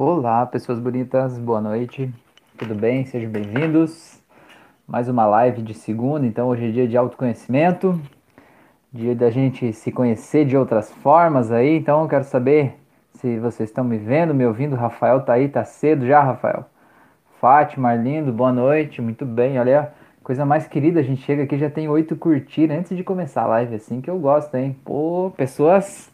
Olá, pessoas bonitas, boa noite, tudo bem? Sejam bem-vindos. Mais uma live de segunda, então hoje é dia de autoconhecimento, dia da gente se conhecer de outras formas aí, então eu quero saber se vocês estão me vendo, me ouvindo. Rafael tá aí, tá cedo já, Rafael. Fátima, Arlindo, boa noite, muito bem, olha, coisa mais querida, a gente chega aqui já tem oito curtidas antes de começar a live, assim que eu gosto, hein? Pô, pessoas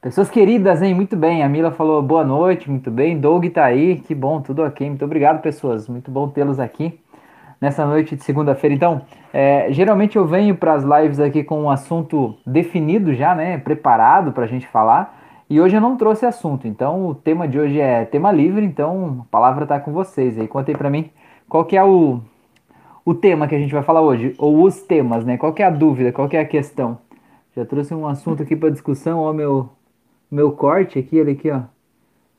Pessoas queridas, hein? Muito bem. A Mila falou boa noite, muito bem. Doug tá aí, que bom, tudo ok. Muito obrigado, pessoas. Muito bom tê-los aqui nessa noite de segunda-feira. Então, é, geralmente eu venho para as lives aqui com um assunto definido já, né? Preparado para a gente falar. E hoje eu não trouxe assunto. Então, o tema de hoje é tema livre. Então, a palavra tá com vocês aí. Contem para mim qual que é o, o tema que a gente vai falar hoje. Ou os temas, né? Qual que é a dúvida? Qual que é a questão? Já trouxe um assunto aqui para discussão. Ó, meu meu corte aqui, ele aqui, ó.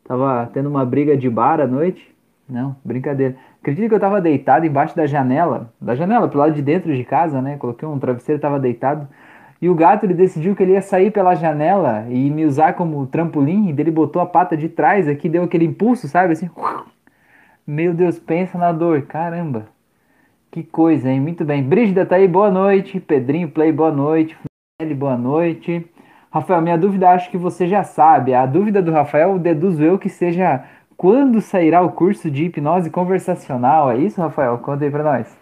Tava tendo uma briga de bar à noite. Não, brincadeira. Acredito que eu tava deitado embaixo da janela. Da janela, pro lado de dentro de casa, né? Coloquei um travesseiro, tava deitado. E o gato, ele decidiu que ele ia sair pela janela e me usar como trampolim. E ele botou a pata de trás aqui, deu aquele impulso, sabe? Assim. Meu Deus, pensa na dor. Caramba. Que coisa, hein? Muito bem. Brígida tá aí, boa noite. Pedrinho Play, boa noite. boa noite. Rafael, minha dúvida acho que você já sabe. A dúvida do Rafael deduzo eu que seja quando sairá o curso de hipnose conversacional. É isso, Rafael? Conta aí pra nós.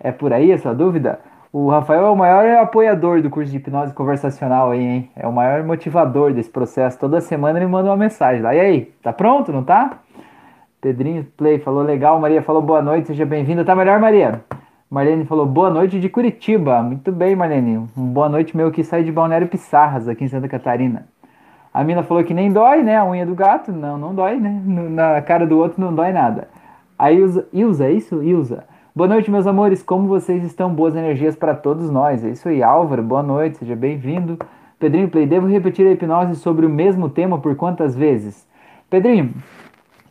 É por aí a sua dúvida? O Rafael é o maior apoiador do curso de hipnose conversacional aí, hein? É o maior motivador desse processo. Toda semana ele manda uma mensagem lá. E aí, tá pronto, não tá? Pedrinho Play falou legal, Maria falou boa noite, seja bem-vinda. Tá melhor, Maria? Marlene falou boa noite de Curitiba. Muito bem, Marlene. Um boa noite meu que sai de Balneário Pissarras, aqui em Santa Catarina. A Mina falou que nem dói, né? A unha do gato. Não, não dói, né? Na cara do outro não dói nada. A Ilza, Ilza é isso? Ilza. Boa noite, meus amores. Como vocês estão? Boas energias para todos nós. É isso aí, Álvaro. Boa noite, seja bem-vindo. Pedrinho Play, devo repetir a hipnose sobre o mesmo tema por quantas vezes? Pedrinho,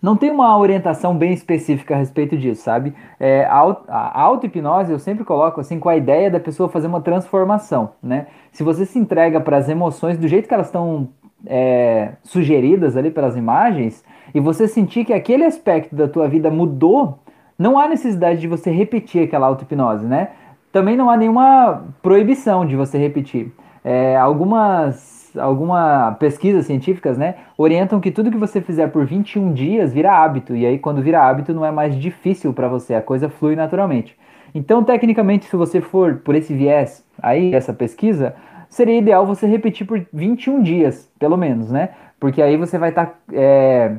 não tem uma orientação bem específica a respeito disso, sabe? É, a auto-hipnose eu sempre coloco assim com a ideia da pessoa fazer uma transformação, né? Se você se entrega para as emoções do jeito que elas estão é, sugeridas ali pelas imagens e você sentir que aquele aspecto da tua vida mudou, não há necessidade de você repetir aquela auto-hipnose, né? Também não há nenhuma proibição de você repetir. É, algumas alguma pesquisas científicas, né, orientam que tudo que você fizer por 21 dias vira hábito, e aí quando vira hábito não é mais difícil para você, a coisa flui naturalmente. Então, tecnicamente, se você for por esse viés aí, essa pesquisa, seria ideal você repetir por 21 dias, pelo menos, né? Porque aí você vai estar tá, é,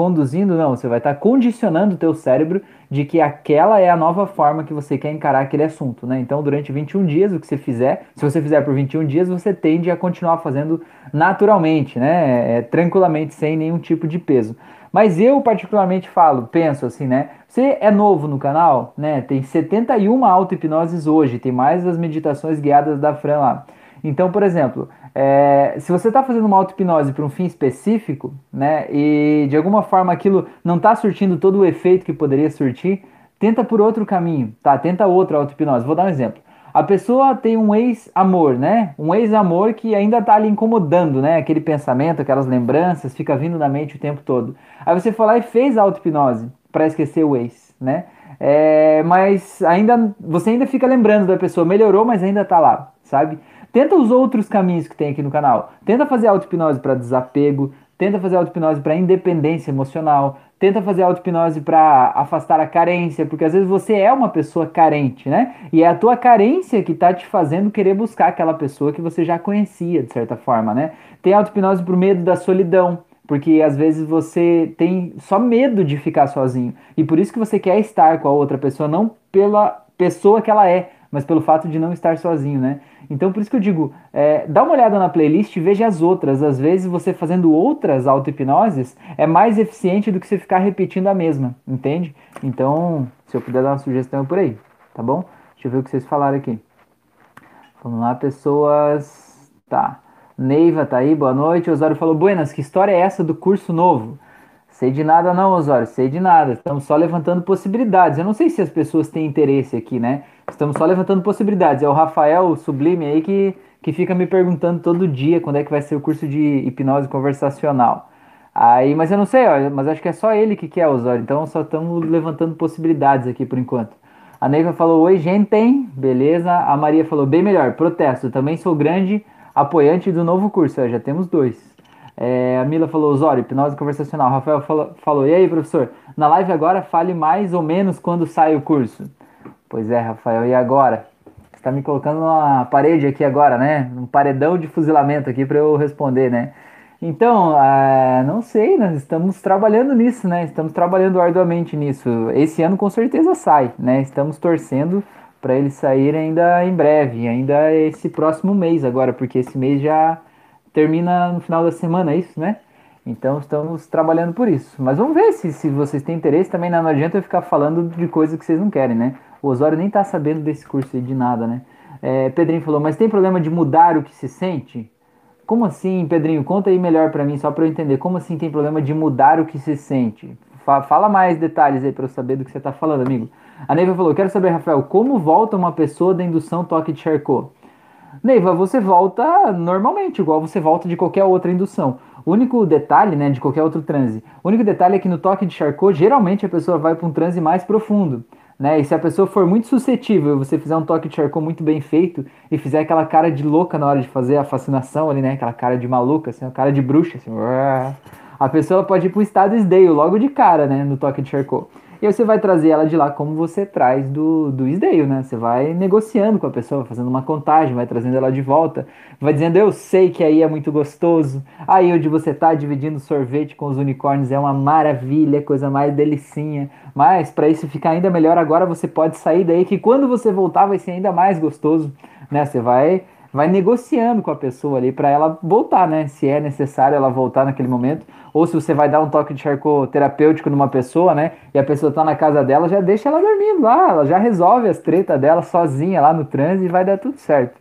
conduzindo, não, você vai estar tá condicionando o teu cérebro de que aquela é a nova forma que você quer encarar aquele assunto, né? Então, durante 21 dias, o que você fizer, se você fizer por 21 dias, você tende a continuar fazendo naturalmente, né? É, tranquilamente, sem nenhum tipo de peso. Mas eu particularmente falo, penso assim, né? Você é novo no canal, né? Tem 71 auto-hipnoses hoje, tem mais as meditações guiadas da Fran lá. Então, por exemplo, é, se você está fazendo uma auto-hipnose para um fim específico, né, e de alguma forma aquilo não está surtindo todo o efeito que poderia surtir, tenta por outro caminho, tá? Tenta outra auto-hipnose. Vou dar um exemplo. A pessoa tem um ex-amor, né? Um ex-amor que ainda está ali incomodando, né? Aquele pensamento, aquelas lembranças, fica vindo na mente o tempo todo. Aí você foi lá e fez a auto-hipnose para esquecer o ex, né? É, mas ainda você ainda fica lembrando da pessoa, melhorou, mas ainda está lá, sabe? Tenta os outros caminhos que tem aqui no canal. Tenta fazer auto-hipnose para desapego, tenta fazer auto-hipnose para independência emocional, tenta fazer auto-hipnose para afastar a carência, porque às vezes você é uma pessoa carente, né? E é a tua carência que tá te fazendo querer buscar aquela pessoa que você já conhecia, de certa forma, né? Tem auto-hipnose pro medo da solidão, porque às vezes você tem só medo de ficar sozinho. E por isso que você quer estar com a outra pessoa, não pela pessoa que ela é, mas pelo fato de não estar sozinho, né? Então, por isso que eu digo, é, dá uma olhada na playlist e veja as outras. Às vezes, você fazendo outras auto-hipnoses é mais eficiente do que você ficar repetindo a mesma, entende? Então, se eu puder dar uma sugestão é por aí, tá bom? Deixa eu ver o que vocês falaram aqui. Vamos lá, pessoas. Tá. Neiva tá aí, boa noite. Osório falou: Buenas, que história é essa do curso novo? Sei de nada não, Osório, sei de nada. Estamos só levantando possibilidades. Eu não sei se as pessoas têm interesse aqui, né? Estamos só levantando possibilidades. É o Rafael Sublime aí que, que fica me perguntando todo dia quando é que vai ser o curso de hipnose conversacional. Aí, mas eu não sei, ó, mas acho que é só ele que quer Osório, então só estamos levantando possibilidades aqui por enquanto. A Neiva falou, oi gente, beleza. A Maria falou, bem melhor, protesto, também sou grande apoiante do novo curso, ó, já temos dois. É, a Mila falou, Osório, hipnose conversacional. Rafael falou, falou, e aí professor, na live agora fale mais ou menos quando sai o curso. Pois é, Rafael, e agora? Você está me colocando numa parede aqui agora, né? Um paredão de fuzilamento aqui para eu responder, né? Então, ah, não sei, nós estamos trabalhando nisso, né? Estamos trabalhando arduamente nisso. Esse ano com certeza sai, né? Estamos torcendo para ele sair ainda em breve, ainda esse próximo mês agora, porque esse mês já termina no final da semana, é isso, né? Então estamos trabalhando por isso. Mas vamos ver se, se vocês têm interesse também. Não, não adianta eu ficar falando de coisas que vocês não querem, né? O Osório nem tá sabendo desse curso aí de nada, né? É, Pedrinho falou, mas tem problema de mudar o que se sente? Como assim, Pedrinho? Conta aí melhor para mim, só para eu entender. Como assim tem problema de mudar o que se sente? Fala mais detalhes aí para eu saber do que você está falando, amigo. A Neiva falou: Quero saber, Rafael, como volta uma pessoa da indução toque de Charcot? Neiva, você volta normalmente, igual você volta de qualquer outra indução. O único detalhe, né, de qualquer outro transe, o único detalhe é que no toque de Charcot, geralmente a pessoa vai para um transe mais profundo né? E se a pessoa for muito suscetível, você fizer um toque de Charcot muito bem feito e fizer aquela cara de louca na hora de fazer a fascinação ali, né? Aquela cara de maluca, assim, a cara de bruxa, assim, a pessoa pode ir pro estado Sdale logo de cara, né? No toque de Charcot. E aí você vai trazer ela de lá como você traz do, do Isdale, né? Você vai negociando com a pessoa, fazendo uma contagem, vai trazendo ela de volta, vai dizendo, eu sei que aí é muito gostoso, aí onde você tá dividindo sorvete com os unicórnios é uma maravilha, coisa mais delicinha. Mas para isso ficar ainda melhor agora, você pode sair daí que quando você voltar vai ser ainda mais gostoso, né? Você vai vai negociando com a pessoa ali para ela voltar, né? Se é necessário ela voltar naquele momento, ou se você vai dar um toque de terapêutico numa pessoa, né? E a pessoa tá na casa dela, já deixa ela dormindo lá, ela já resolve as tretas dela sozinha lá no trânsito e vai dar tudo certo.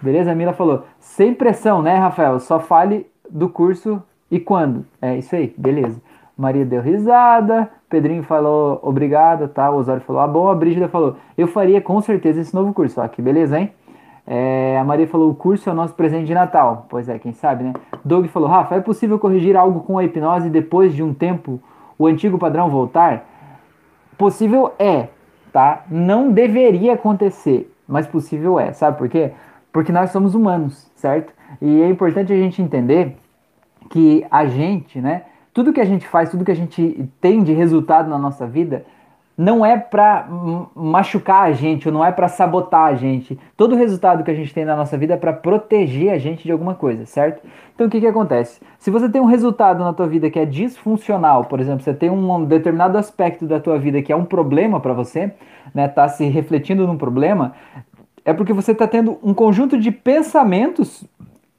Beleza? A Mila falou: sem pressão, né, Rafael? Só fale do curso e quando. É isso aí, beleza. Maria deu risada, Pedrinho falou obrigado, tá? O Osório falou, ah, bom, a Brígida falou, eu faria com certeza esse novo curso. Ó, que beleza, hein? É, a Maria falou: o curso é o nosso presente de Natal. Pois é, quem sabe, né? Doug falou: Rafa, é possível corrigir algo com a hipnose depois de um tempo o antigo padrão voltar? Possível é, tá? Não deveria acontecer, mas possível é. Sabe por quê? Porque nós somos humanos, certo? E é importante a gente entender que a gente, né? Tudo que a gente faz, tudo que a gente tem de resultado na nossa vida não é para machucar a gente, ou não é para sabotar a gente. Todo resultado que a gente tem na nossa vida é para proteger a gente de alguma coisa, certo? Então o que, que acontece? Se você tem um resultado na tua vida que é disfuncional, por exemplo, você tem um determinado aspecto da tua vida que é um problema para você, né, tá se refletindo num problema, é porque você está tendo um conjunto de pensamentos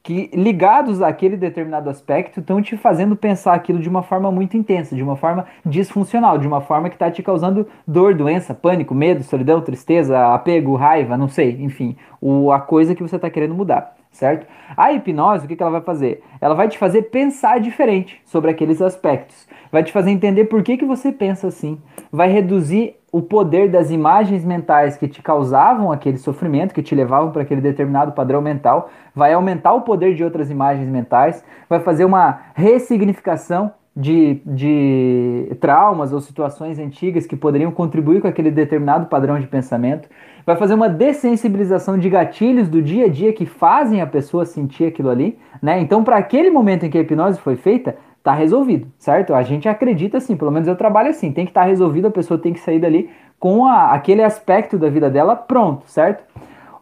que ligados àquele determinado aspecto estão te fazendo pensar aquilo de uma forma muito intensa, de uma forma disfuncional, de uma forma que está te causando dor, doença, pânico, medo, solidão, tristeza, apego, raiva, não sei, enfim, o, a coisa que você está querendo mudar, certo? A hipnose, o que, ela vai fazer? Ela vai te fazer pensar diferente sobre aqueles aspectos, vai te fazer entender por que, que você pensa assim, vai reduzir o poder das imagens mentais que te causavam aquele sofrimento, que te levavam para aquele determinado padrão mental, vai aumentar o poder de outras imagens mentais, vai fazer uma ressignificação de, de traumas ou situações antigas que poderiam contribuir com aquele determinado padrão de pensamento, vai fazer uma dessensibilização de gatilhos do dia a dia que fazem a pessoa sentir aquilo ali, né? Então, para aquele momento em que a hipnose foi feita, tá resolvido, certo? A gente acredita assim, pelo menos eu trabalho assim, tem que estar tá resolvido, a pessoa tem que sair dali com a, aquele aspecto da vida dela pronto, certo?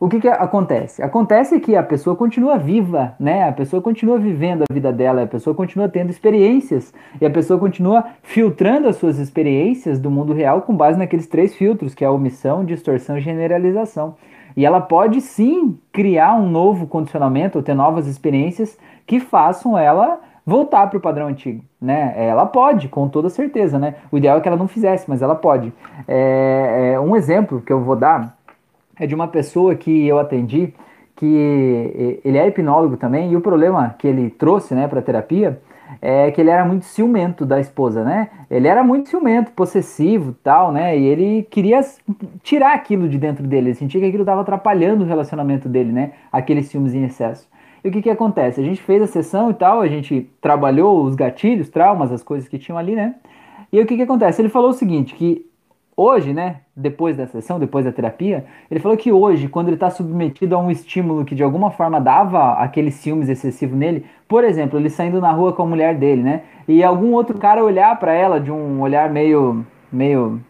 O que, que acontece? Acontece que a pessoa continua viva, né? A pessoa continua vivendo a vida dela, a pessoa continua tendo experiências e a pessoa continua filtrando as suas experiências do mundo real com base naqueles três filtros, que é omissão, distorção e generalização. E ela pode sim criar um novo condicionamento ou ter novas experiências que façam ela voltar para o padrão antigo, né? Ela pode, com toda certeza, né? O ideal é que ela não fizesse, mas ela pode. É, é, um exemplo que eu vou dar é de uma pessoa que eu atendi, que ele é hipnólogo também, e o problema que ele trouxe, né, para terapia é que ele era muito ciumento da esposa, né? Ele era muito ciumento, possessivo, tal, né? E ele queria tirar aquilo de dentro dele, ele sentia que aquilo estava atrapalhando o relacionamento dele, né? Aqueles ciúmes em excesso. E o que que acontece? A gente fez a sessão e tal, a gente trabalhou os gatilhos, traumas, as coisas que tinham ali, né? E o que que acontece? Ele falou o seguinte, que hoje, né, depois da sessão, depois da terapia, ele falou que hoje, quando ele está submetido a um estímulo que de alguma forma dava aquele ciúmes excessivo nele, por exemplo, ele saindo na rua com a mulher dele, né, e algum outro cara olhar para ela de um olhar meio, meio,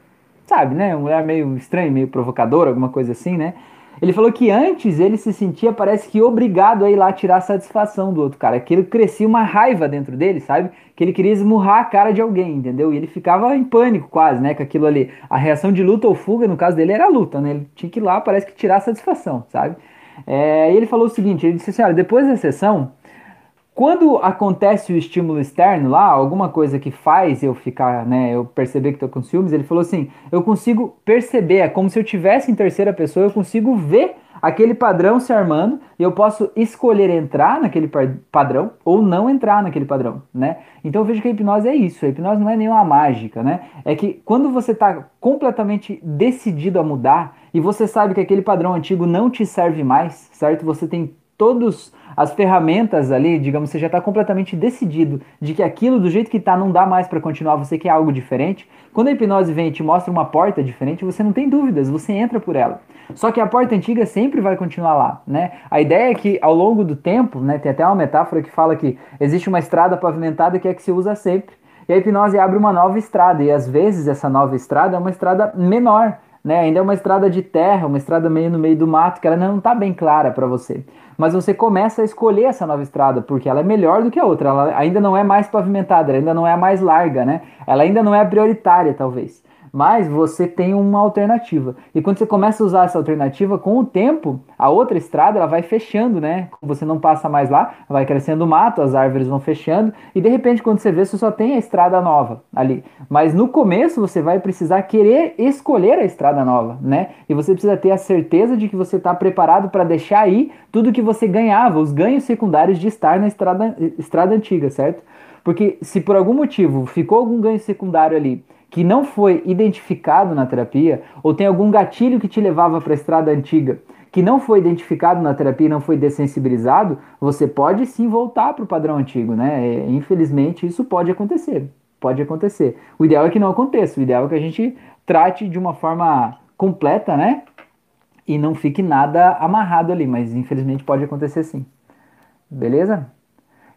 sabe, né, um olhar meio estranho, meio provocador, alguma coisa assim, né, ele falou que antes ele se sentia, parece que obrigado a ir lá tirar satisfação do outro cara. Que ele crescia uma raiva dentro dele, sabe? Que ele queria esmurrar a cara de alguém, entendeu? E ele ficava em pânico quase, né? Com aquilo ali. A reação de luta ou fuga, no caso dele, era luta, né? Ele tinha que ir lá, parece que tirar satisfação, sabe? É, e ele falou o seguinte: ele disse assim, olha, depois da sessão, quando acontece o estímulo externo lá, alguma coisa que faz eu ficar, né, eu perceber que tô com ciúmes, ele falou assim: eu consigo perceber, é como se eu tivesse em terceira pessoa, eu consigo ver aquele padrão se armando e eu posso escolher entrar naquele padrão ou não entrar naquele padrão, né? Então eu vejo que a hipnose é isso, a hipnose não é nenhuma mágica, né? É que quando você está completamente decidido a mudar e você sabe que aquele padrão antigo não te serve mais, certo? Você tem todos as ferramentas ali, digamos, você já está completamente decidido de que aquilo do jeito que está não dá mais para continuar, você quer algo diferente. Quando a hipnose vem e te mostra uma porta diferente, você não tem dúvidas, você entra por ela. Só que a porta antiga sempre vai continuar lá, né? A ideia é que ao longo do tempo, né, tem até uma metáfora que fala que existe uma estrada pavimentada que é que se usa sempre. E a hipnose abre uma nova estrada, e às vezes essa nova estrada é uma estrada menor, né? Ainda é uma estrada de terra, uma estrada meio no meio do mato, que ela não está bem clara para você mas você começa a escolher essa nova estrada, porque ela é melhor do que a outra, ela ainda não é mais pavimentada, ela ainda não é a mais larga, né? Ela ainda não é a prioritária, talvez mas você tem uma alternativa. E quando você começa a usar essa alternativa, com o tempo, a outra estrada ela vai fechando, né? Você não passa mais lá, vai crescendo o mato, as árvores vão fechando, e de repente, quando você vê, você só tem a estrada nova ali. Mas no começo você vai precisar querer escolher a estrada nova, né? E você precisa ter a certeza de que você está preparado para deixar aí tudo que você ganhava, os ganhos secundários de estar na estrada, estrada antiga, certo? Porque se por algum motivo ficou algum ganho secundário ali que não foi identificado na terapia, ou tem algum gatilho que te levava para a estrada antiga, que não foi identificado na terapia, não foi dessensibilizado, você pode sim voltar para o padrão antigo, né? É, infelizmente, isso pode acontecer. Pode acontecer. O ideal é que não aconteça, o ideal é que a gente trate de uma forma completa, né? E não fique nada amarrado ali, mas infelizmente pode acontecer sim. Beleza?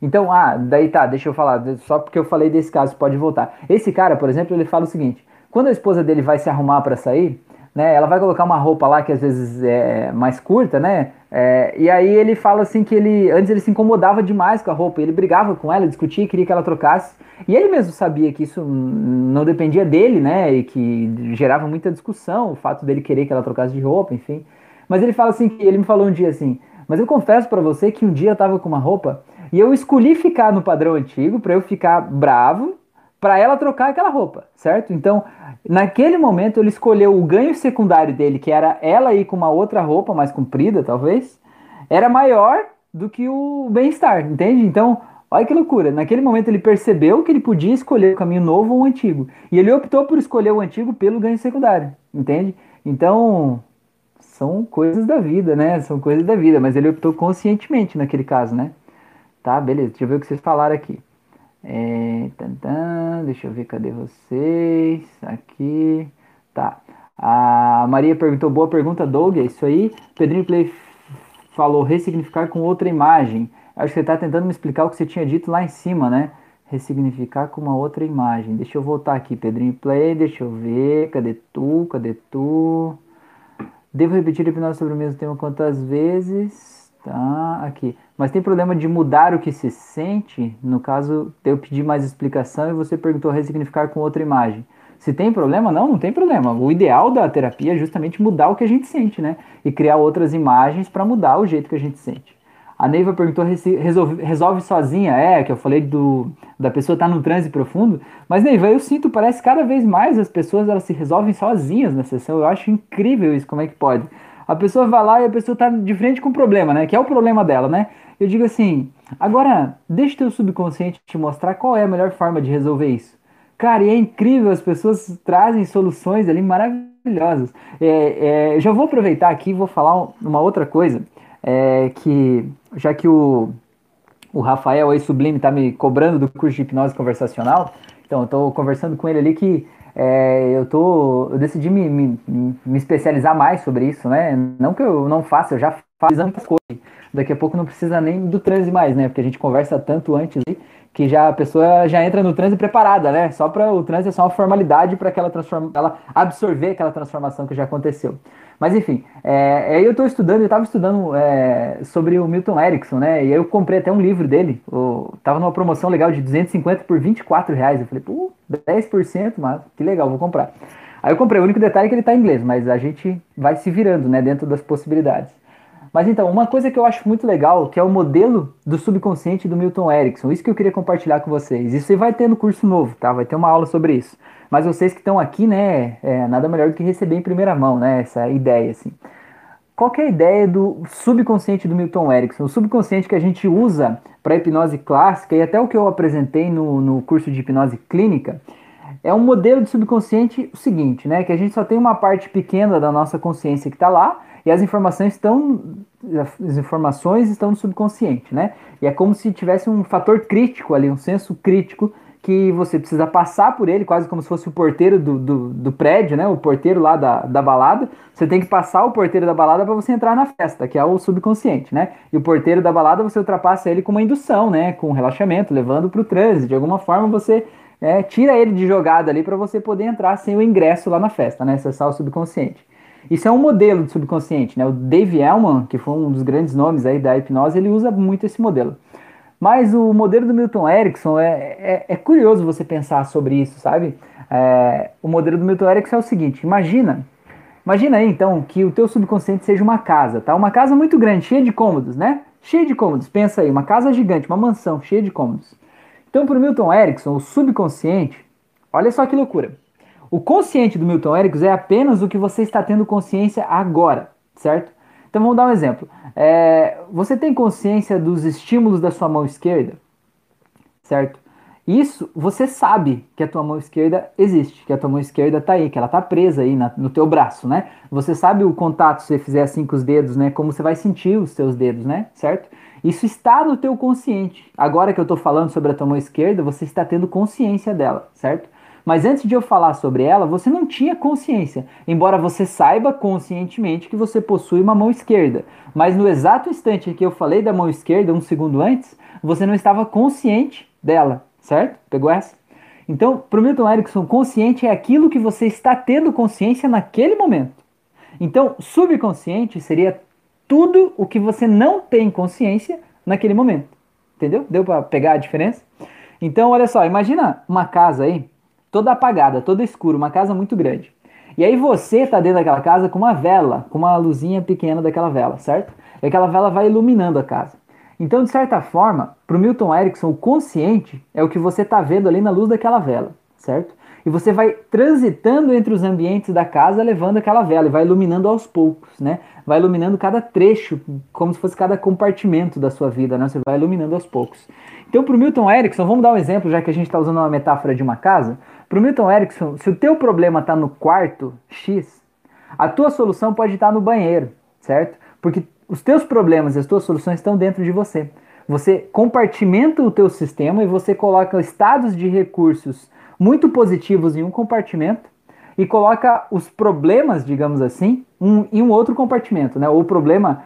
Então, ah, daí tá, deixa eu falar, só porque eu falei desse caso, pode voltar. Esse cara, por exemplo, ele fala o seguinte: quando a esposa dele vai se arrumar para sair, né, ela vai colocar uma roupa lá que às vezes é mais curta, né? É, e aí ele fala assim que ele antes ele se incomodava demais com a roupa, ele brigava com ela, discutia, queria que ela trocasse. E ele mesmo sabia que isso não dependia dele, né? E que gerava muita discussão, o fato dele querer que ela trocasse de roupa, enfim. Mas ele fala assim que ele me falou um dia assim: "Mas eu confesso para você que um dia eu tava com uma roupa e eu escolhi ficar no padrão antigo para eu ficar bravo, para ela trocar aquela roupa, certo? Então, naquele momento ele escolheu o ganho secundário dele, que era ela ir com uma outra roupa mais comprida, talvez, era maior do que o bem-estar, entende? Então, olha que loucura. Naquele momento ele percebeu que ele podia escolher o caminho novo ou o antigo. E ele optou por escolher o antigo pelo ganho secundário, entende? Então, são coisas da vida, né? São coisas da vida, mas ele optou conscientemente naquele caso, né? Tá, beleza. Deixa eu ver o que vocês falaram aqui. É, tantan, deixa eu ver, cadê vocês? Aqui. Tá. A Maria perguntou, boa pergunta, Doug, é isso aí. Pedrinho Play falou ressignificar com outra imagem. Acho que você está tentando me explicar o que você tinha dito lá em cima, né? Ressignificar com uma outra imagem. Deixa eu voltar aqui, Pedrinho Play, deixa eu ver. Cadê tu? Cadê tu? Devo repetir a hipnose sobre o mesmo tema quantas vezes? Tá, aqui. Mas tem problema de mudar o que se sente? No caso, eu pedi mais explicação e você perguntou ressignificar com outra imagem. Se tem problema? Não, não tem problema. O ideal da terapia é justamente mudar o que a gente sente, né? E criar outras imagens para mudar o jeito que a gente sente. A Neiva perguntou, resolve, resolve sozinha? É, que eu falei do, da pessoa estar tá transe profundo. Mas, Neiva, eu sinto, parece cada vez mais as pessoas elas se resolvem sozinhas na sessão. Eu acho incrível isso, como é que pode? A pessoa vai lá e a pessoa está de frente com o problema, né? Que é o problema dela, né? Eu digo assim, agora deixa o teu subconsciente te mostrar qual é a melhor forma de resolver isso. Cara, e é incrível, as pessoas trazem soluções ali maravilhosas. É, é, já vou aproveitar aqui e vou falar uma outra coisa. é que já que o, o Rafael aí Sublime tá me cobrando do curso de hipnose conversacional, então eu tô conversando com ele ali que é, eu tô eu decidi me, me, me, especializar mais sobre isso, né? Não que eu não faça, eu já faço muitas coisas. Daqui a pouco não precisa nem do transe mais, né? Porque a gente conversa tanto antes que já a pessoa já entra no transe preparada, né? Só para o transe é só uma formalidade para ela, transforma, ela absorver aquela transformação que já aconteceu. Mas enfim, é, aí eu estou estudando, eu estava estudando é, sobre o Milton Erickson, né? E eu comprei até um livro dele. O, tava numa promoção legal de 250 por 24 reais. Eu falei, pô, 10%, mas que legal, vou comprar. Aí eu comprei, o único detalhe é que ele está em inglês, mas a gente vai se virando, né, dentro das possibilidades. Mas então, uma coisa que eu acho muito legal, que é o modelo do subconsciente do Milton Erickson, isso que eu queria compartilhar com vocês. Isso vai ter no curso novo, tá? Vai ter uma aula sobre isso. Mas vocês que estão aqui, né, é nada melhor do que receber em primeira mão, né, essa ideia, assim. Qual é a ideia do subconsciente do Milton Erickson? O subconsciente que a gente usa para hipnose clássica e até o que eu apresentei no, no curso de hipnose clínica, é um modelo de subconsciente o seguinte, né? Que a gente só tem uma parte pequena da nossa consciência que está lá e as informações estão as informações estão no subconsciente, né? E é como se tivesse um fator crítico ali, um senso crítico que você precisa passar por ele, quase como se fosse o porteiro do, do, do prédio, né? O porteiro lá da, da balada. Você tem que passar o porteiro da balada para você entrar na festa, que é o subconsciente, né? E o porteiro da balada você ultrapassa ele com uma indução, né? Com um relaxamento, levando para o trânsito. De alguma forma você é, tira ele de jogada ali para você poder entrar sem o ingresso lá na festa, né? Acessar o subconsciente. Isso é um modelo de subconsciente, né? O Dave Elman, que foi um dos grandes nomes aí da hipnose, ele usa muito esse modelo. Mas o modelo do Milton Erickson é, é, é curioso você pensar sobre isso, sabe? É, o modelo do Milton Erickson é o seguinte: imagina, imagina aí então que o teu subconsciente seja uma casa, tá? Uma casa muito grande, cheia de cômodos, né? Cheia de cômodos. Pensa aí, uma casa gigante, uma mansão cheia de cômodos. Então, para o Milton Erickson, o subconsciente, olha só que loucura. O consciente do Milton Erickson é apenas o que você está tendo consciência agora, certo? Então vamos dar um exemplo. É, você tem consciência dos estímulos da sua mão esquerda, certo? Isso você sabe que a tua mão esquerda existe, que a tua mão esquerda está aí, que ela está presa aí na, no teu braço, né? Você sabe o contato, se você fizer assim com os dedos, né? Como você vai sentir os teus dedos, né? Certo? Isso está no teu consciente. Agora que eu estou falando sobre a tua mão esquerda, você está tendo consciência dela, certo? Mas antes de eu falar sobre ela, você não tinha consciência, embora você saiba conscientemente que você possui uma mão esquerda. Mas no exato instante em que eu falei da mão esquerda, um segundo antes, você não estava consciente dela, certo? Pegou essa? Então, para o Milton Erickson, consciente é aquilo que você está tendo consciência naquele momento. Então, subconsciente seria tudo o que você não tem consciência naquele momento. Entendeu? Deu para pegar a diferença? Então, olha só, imagina uma casa aí toda apagada, toda escura, uma casa muito grande. E aí você tá dentro daquela casa com uma vela, com uma luzinha pequena daquela vela, certo? E aquela vela vai iluminando a casa. Então, de certa forma, para o Milton Erickson, o consciente é o que você está vendo ali na luz daquela vela, certo? E você vai transitando entre os ambientes da casa, levando aquela vela e vai iluminando aos poucos, né? Vai iluminando cada trecho, como se fosse cada compartimento da sua vida, né? Você vai iluminando aos poucos. Então, para o Milton Erickson, vamos dar um exemplo, já que a gente está usando uma metáfora de uma casa. Para o Milton Erickson, se o teu problema está no quarto X, a tua solução pode estar no banheiro, certo? Porque os teus problemas e as tuas soluções estão dentro de você. Você compartimenta o teu sistema e você coloca estados de recursos muito positivos em um compartimento e coloca os problemas, digamos assim, um, em um outro compartimento, né? O problema,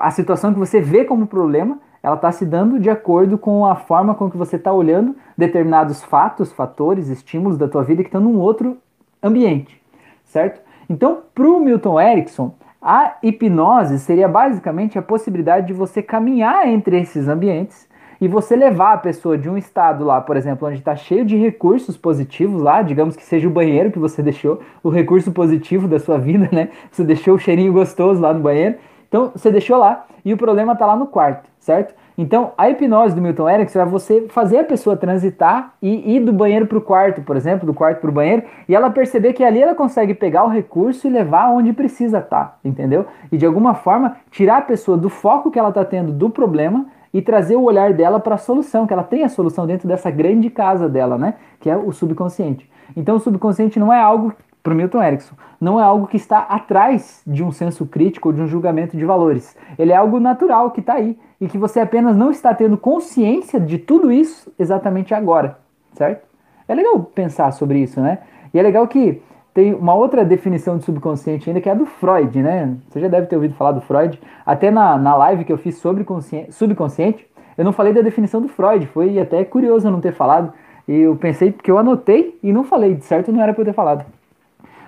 a situação que você vê como problema, ela está se dando de acordo com a forma com que você está olhando determinados fatos, fatores, estímulos da tua vida que estão num outro ambiente, certo? Então, para o Milton Erickson, a hipnose seria basicamente a possibilidade de você caminhar entre esses ambientes e você levar a pessoa de um estado lá, por exemplo, onde está cheio de recursos positivos lá, digamos que seja o banheiro que você deixou, o recurso positivo da sua vida, né? Você deixou o cheirinho gostoso lá no banheiro, então você deixou lá e o problema está lá no quarto, certo? Então a hipnose do Milton Erickson é você fazer a pessoa transitar e ir do banheiro para o quarto, por exemplo, do quarto para o banheiro, e ela perceber que ali ela consegue pegar o recurso e levar onde precisa estar, tá, entendeu? E de alguma forma tirar a pessoa do foco que ela está tendo do problema e trazer o olhar dela para a solução, que ela tem a solução dentro dessa grande casa dela, né? Que é o subconsciente. Então o subconsciente não é algo para o Milton Erickson, não é algo que está atrás de um senso crítico ou de um julgamento de valores. Ele é algo natural que está aí e que você apenas não está tendo consciência de tudo isso exatamente agora, certo? É legal pensar sobre isso, né? E é legal que tem uma outra definição de subconsciente ainda que é a do Freud, né? Você já deve ter ouvido falar do Freud. Até na, na live que eu fiz sobre subconsciente, eu não falei da definição do Freud, foi até curioso eu não ter falado. E eu pensei, porque eu anotei e não falei, de certo não era para eu ter falado.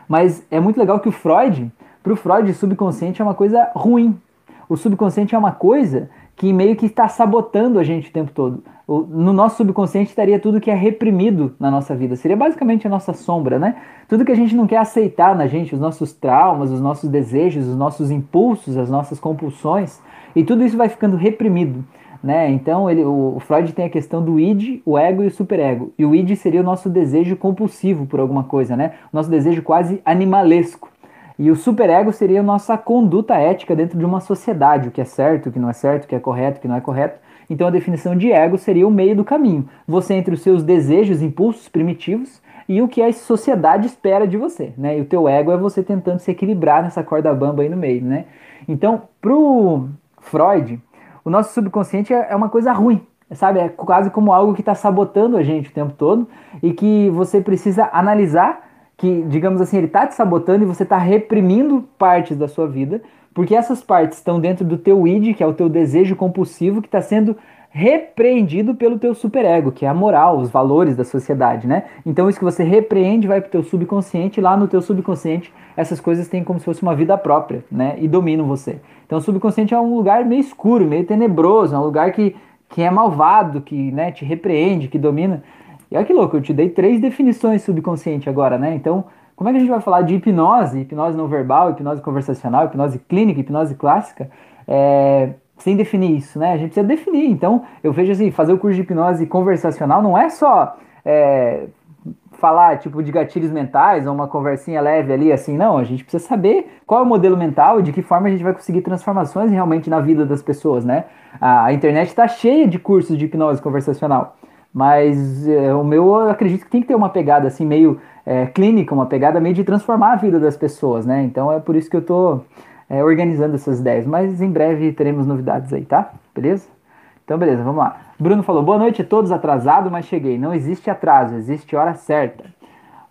Mas é muito legal que o Freud, para o Freud, subconsciente é uma coisa ruim. O subconsciente é uma coisa que meio que está sabotando a gente o tempo todo. No nosso subconsciente estaria tudo que é reprimido na nossa vida. Seria basicamente a nossa sombra, né? Tudo que a gente não quer aceitar na gente, os nossos traumas, os nossos desejos, os nossos impulsos, as nossas compulsões, e tudo isso vai ficando reprimido. Né? Então ele, o, Freud tem a questão do id, o ego e o superego. E o id seria o nosso desejo compulsivo por alguma coisa, né? O nosso desejo quase animalesco. E o superego seria a nossa conduta ética dentro de uma sociedade, o que é certo, o que não é certo, o que é correto, o que não é correto. Então a definição de ego seria o meio do caminho. Você entre os seus desejos, impulsos primitivos e o que a sociedade espera de você, né? E o teu ego é você tentando se equilibrar nessa corda bamba aí no meio, né? Então, pro Freud, o nosso subconsciente é, é uma coisa ruim, sabe? É quase como algo que está sabotando a gente o tempo todo e que você precisa analisar que, digamos assim, ele está te sabotando e você está reprimindo partes da sua vida, porque essas partes estão dentro do teu id, que é o teu desejo compulsivo, que está sendo repreendido pelo teu superego, que é a moral, os valores da sociedade, né? Então isso que você repreende vai pro teu subconsciente, e lá no teu subconsciente essas coisas têm como se fosse uma vida própria, né? E dominam você. Então o subconsciente é um lugar meio escuro, meio tenebroso, é um lugar que, que é malvado, que né, te repreende, que domina. E olha que louco, eu te dei três definições subconsciente agora, né? Então, como é que a gente vai falar de hipnose, hipnose não verbal, hipnose conversacional, hipnose clínica, hipnose clássica? É, sem definir isso, né? A gente precisa definir. Então, eu vejo assim, fazer o curso de hipnose conversacional não é só é, falar tipo de gatilhos mentais ou uma conversinha leve ali, assim, não. A gente precisa saber qual é o modelo mental e de que forma a gente vai conseguir transformações realmente na vida das pessoas, né? A, internet está cheia de cursos de hipnose conversacional, mas é, o meu eu acredito que tem que ter uma pegada assim meio é, clínica, uma pegada meio de transformar a vida das pessoas, né? Então é por isso que eu tô é, organizando essas ideias. Mas em breve teremos novidades aí, tá? Beleza? Então, beleza, vamos lá. Bruno falou: boa noite a todos, atrasado, mas cheguei. Não existe atraso, existe hora certa.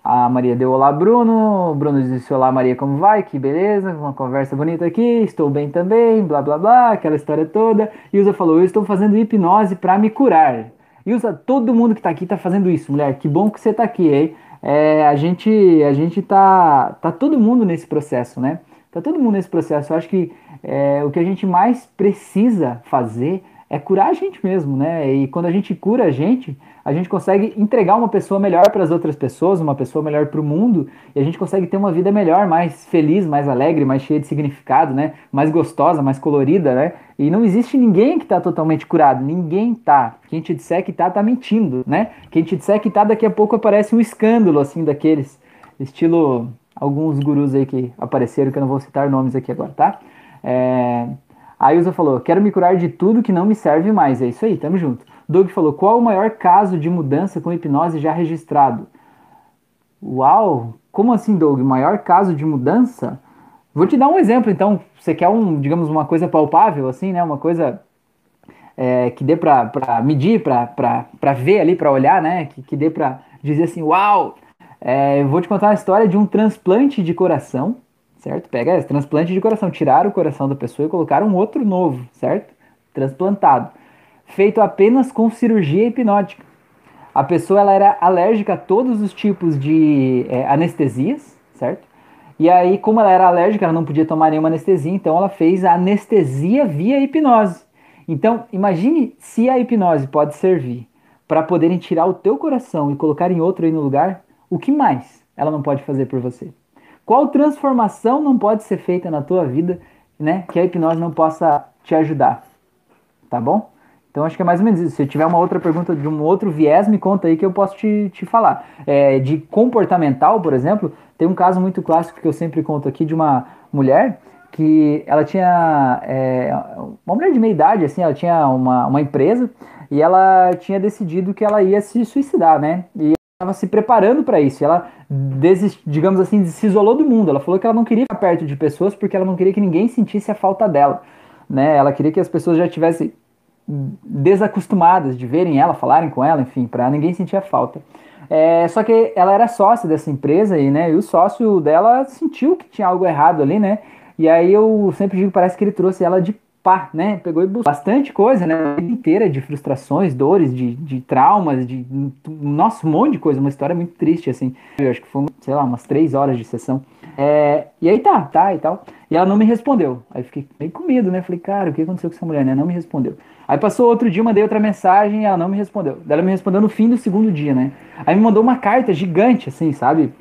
A Maria deu olá, Bruno. O Bruno disse: Olá, Maria, como vai? Que beleza, uma conversa bonita aqui. Estou bem também, blá blá blá, aquela história toda. Ilza falou: Eu estou fazendo hipnose para me curar. Ilza, todo mundo que está aqui está fazendo isso, mulher. Que bom que você está aqui, hein? É, a gente, a gente tá, tá todo mundo nesse processo, né? Tá todo mundo nesse processo. Eu acho que é, o que a gente mais precisa fazer é curar a gente mesmo, né? E quando a gente cura a gente, a gente consegue entregar uma pessoa melhor para as outras pessoas, uma pessoa melhor para o mundo, e a gente consegue ter uma vida melhor, mais feliz, mais alegre, mais cheia de significado, né? Mais gostosa, mais colorida, né? E não existe ninguém que está totalmente curado, ninguém tá. Quem te disser que tá, tá mentindo, né? Quem te disser que tá, daqui a pouco aparece um escândalo, assim, daqueles, estilo alguns gurus aí que apareceram, que eu não vou citar nomes aqui agora, tá? É... A Ilza falou, quero me curar de tudo que não me serve mais. É isso aí, tamo junto. Doug falou, qual o maior caso de mudança com hipnose já registrado? Uau! Como assim, Doug? Maior caso de mudança? Vou te dar um exemplo, então. Você quer um, digamos, uma coisa palpável, assim, né? Uma coisa é, que dê pra medir, pra ver ali, pra olhar, né? Que, que dê pra dizer assim, uau! É, vou te contar a história de um transplante de coração, certo? Pega esse transplante de coração, tiraram o coração da pessoa e colocaram um outro novo, certo? Transplantado. Feito apenas com cirurgia hipnótica. A pessoa ela era alérgica a todos os tipos de é, anestesias, certo? E aí, como ela era alérgica, ela não podia tomar nenhuma anestesia, então ela fez a anestesia via hipnose. Então, imagine se a hipnose pode servir para poderem tirar o teu coração e colocar em outro aí no lugar, o que mais ela não pode fazer por você? Qual transformação não pode ser feita na tua vida, né? Que a hipnose não possa te ajudar, tá bom? Então acho que é mais ou menos isso. Se tiver uma outra pergunta de um outro viés, me conta aí que eu posso te, te falar. É, de comportamental, por exemplo, tem um caso muito clássico que eu sempre conto aqui de uma mulher que ela tinha é, uma mulher de meia idade, assim, ela tinha uma, uma empresa e ela tinha decidido que ela ia se suicidar, né? E estava se preparando para isso. Ela, desist, digamos assim, se isolou do mundo. Ela falou que ela não queria ficar perto de pessoas porque ela não queria que ninguém sentisse a falta dela. Né? Ela queria que as pessoas já tivessem desacostumadas de verem ela, falarem com ela, enfim, para ninguém sentir a falta. É, só que ela era sócia dessa empresa e, né, e o sócio dela sentiu que tinha algo errado ali, né? E aí eu sempre digo, parece que ele trouxe ela de pá, né? Pegou e buscou bastante coisa, né? Inteira de frustrações, dores, de, de traumas, de. Nossa, um monte de coisa, uma história muito triste, assim. Eu acho que foi, sei lá, umas três horas de sessão. É, e aí tá, tá e tal. E ela não me respondeu. Aí fiquei meio com medo, né? Falei, cara, o que aconteceu com essa mulher, né? Não me respondeu. Aí passou outro dia, mandei outra mensagem e ela não me respondeu. Ela me respondeu no fim do segundo dia, né? Aí me mandou uma carta gigante, assim, sabe?